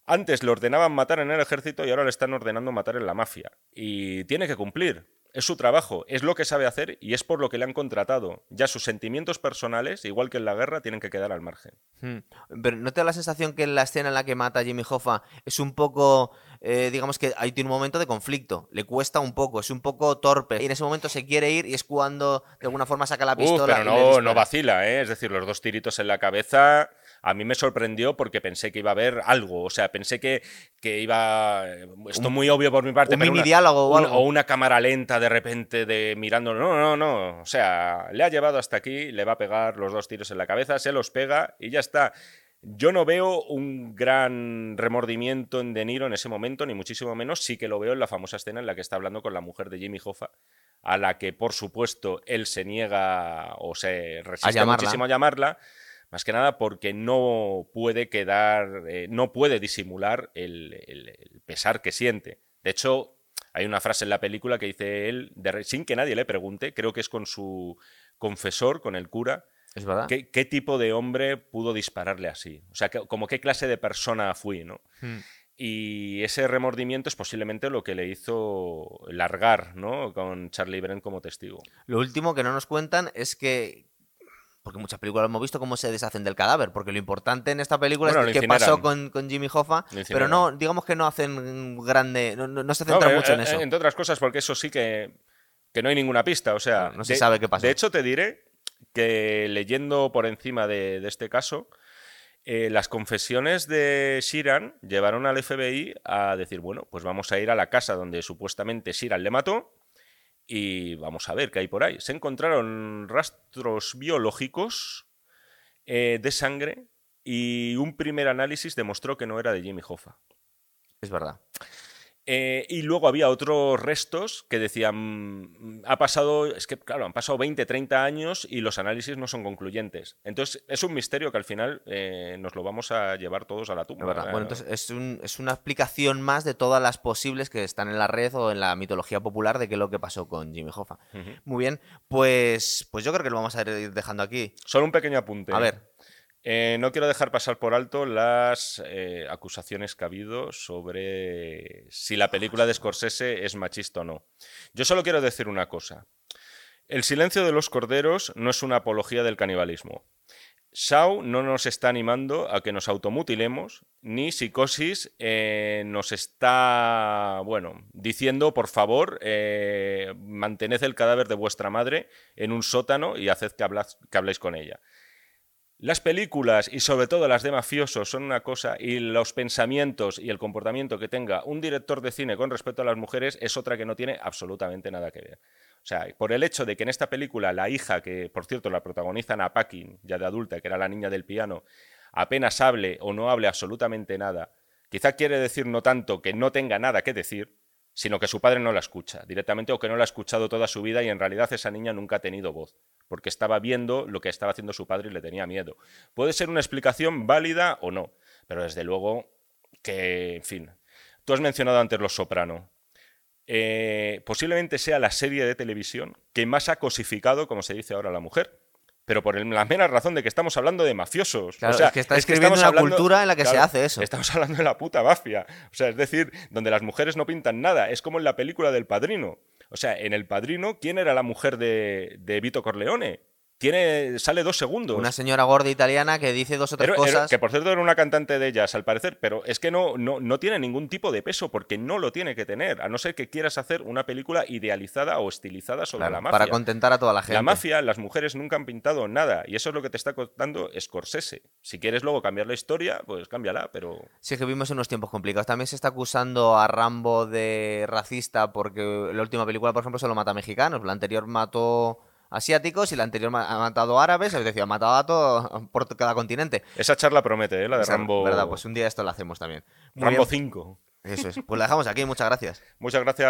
Antes le ordenaban matar en el ejército y ahora le están ordenando matar en la mafia. Y tiene que cumplir. Es su trabajo, es lo que sabe hacer y es por lo que le han contratado. Ya sus sentimientos personales, igual que en la guerra, tienen que quedar al margen.
Hmm. Pero ¿no te da la sensación que en la escena en la que mata a Jimmy Hoffa es un poco eh, digamos que ahí tiene un momento de conflicto, le cuesta un poco, es un poco torpe y en ese momento se quiere ir y es cuando de alguna forma saca la pistola.
pero no, no vacila, ¿eh? es decir, los dos tiritos en la cabeza a mí me sorprendió porque pensé que iba a haber algo, o sea, pensé que, que iba, esto muy obvio por mi parte,
un mini diálogo
o, algo. o una cámara lenta de repente de mirando, no, no, no, o sea, le ha llevado hasta aquí, le va a pegar los dos tiros en la cabeza, se los pega y ya está. Yo no veo un gran remordimiento en De Niro en ese momento, ni muchísimo menos. Sí que lo veo en la famosa escena en la que está hablando con la mujer de Jimmy Hoffa, a la que, por supuesto, él se niega o se resiste muchísimo a llamarla. Más que nada porque no puede quedar, eh, no puede disimular el, pesar que siente. De hecho, hay una frase en la película que dice él, sin que nadie le pregunte, creo que es con su confesor, con el cura,
es verdad.
¿Qué, tipo de hombre pudo dispararle así? O sea, como qué clase de persona fui, ¿no? Hmm. Y ese remordimiento es posiblemente lo que le hizo largar, ¿no? Con Charlie Brent como testigo.
Lo último que no nos cuentan es que porque muchas películas hemos visto cómo se deshacen del cadáver, porque lo importante en esta película es qué pasó con, Jimmy Hoffa, pero no, digamos que no hacen grande, no, se centran mucho en eh, eso.
Entre otras cosas, porque eso sí que, que no hay ninguna pista, o sea,
no, se sabe qué pasó.
De hecho, te diré que leyendo por encima de, este caso, eh, las confesiones de Shiran llevaron al FBI a decir, bueno, pues vamos a ir a la casa donde supuestamente Shiran le mató y vamos a ver qué hay por ahí. Se encontraron rastros biológicos eh, de sangre y un primer análisis demostró que no era de Jimmy Hoffa.
Es verdad.
Eh, y luego había otros restos que decían, mm, ha pasado, es que claro, han pasado 20, 30 años y los análisis no son concluyentes. Entonces es un misterio que al final eh, nos lo vamos a llevar todos a la tumba.
Bueno, entonces es, es, una explicación más de todas las posibles que están en la red o en la mitología popular de qué es lo que pasó con Jimmy Hoffa. Muy bien, pues, pues yo creo que lo vamos a ir dejando aquí.
Solo un pequeño apunte.
A ver.
Eh, no quiero dejar pasar por alto las eh, acusaciones que ha habido sobre si la película de Scorsese es machista o no. Yo solo quiero decir una cosa. El silencio de los corderos no es una apología del canibalismo. Shaw no nos está animando a que nos automutilemos, ni Psicosis eh, nos está, bueno, diciendo, por favor, mantened el cadáver de vuestra madre en un sótano y haced que, que habléis con ella. Las películas y sobre todo las de mafiosos son una cosa y los pensamientos y el comportamiento que tenga un director de cine con respecto a las mujeres es otra que no tiene absolutamente nada que ver. O sea, por el hecho de que en esta película la hija, que por cierto la protagoniza Anna Paquin, ya de adulta, que era la niña del piano, apenas hable o no hable absolutamente nada, quizá quiere decir no tanto que no tenga nada que decir, sino que su padre no la escucha directamente o que no la ha escuchado toda su vida y en realidad esa niña nunca ha tenido voz, porque estaba viendo lo que estaba haciendo su padre y le tenía miedo. Puede ser una explicación válida o no, pero desde luego que, en fin, tú has mencionado antes Los Soprano. Eh, posiblemente sea la serie de televisión que más ha cosificado, como se dice ahora, a la mujer pero por la mera razón de que estamos hablando de mafiosos.
o sea, es que está escribiendo una cultura en la que se hace eso.
Estamos hablando de la puta mafia. O sea, es decir, donde las mujeres no pintan nada. Es como en la película del Padrino. O sea, en El Padrino, ¿quién era la mujer de, de Vito Corleone? Tiene sale dos segundos.
Una señora gorda italiana que dice dos o tres
Era- era-
cosas.
que por cierto era una cantante de jazz, al parecer, pero es que no, no, no tiene ningún tipo de peso porque no lo tiene que tener, a no ser que quieras hacer una película idealizada o estilizada sobre
Claro,
la mafia.
para contentar a toda la gente.
La mafia, las mujeres nunca han pintado nada y eso es lo que te está contando Scorsese. Si quieres luego cambiar la historia, pues cámbiala, pero
Sí, es que vivimos unos tiempos complicados. También se está acusando a Rambo de racista porque la última película, por ejemplo, solo mata a mexicanos. La anterior mató asiáticos y la anterior ha matado árabes, es decir, ha matado a todo por cada continente.
esa charla promete, ¿eh? la de
Esa-
Rambo,
¿Verdad? Pues un día esto lo hacemos también. Muy
Rambo
bien.
5.
Eso es. Pues la dejamos aquí, muchas gracias.
Muchas gracias.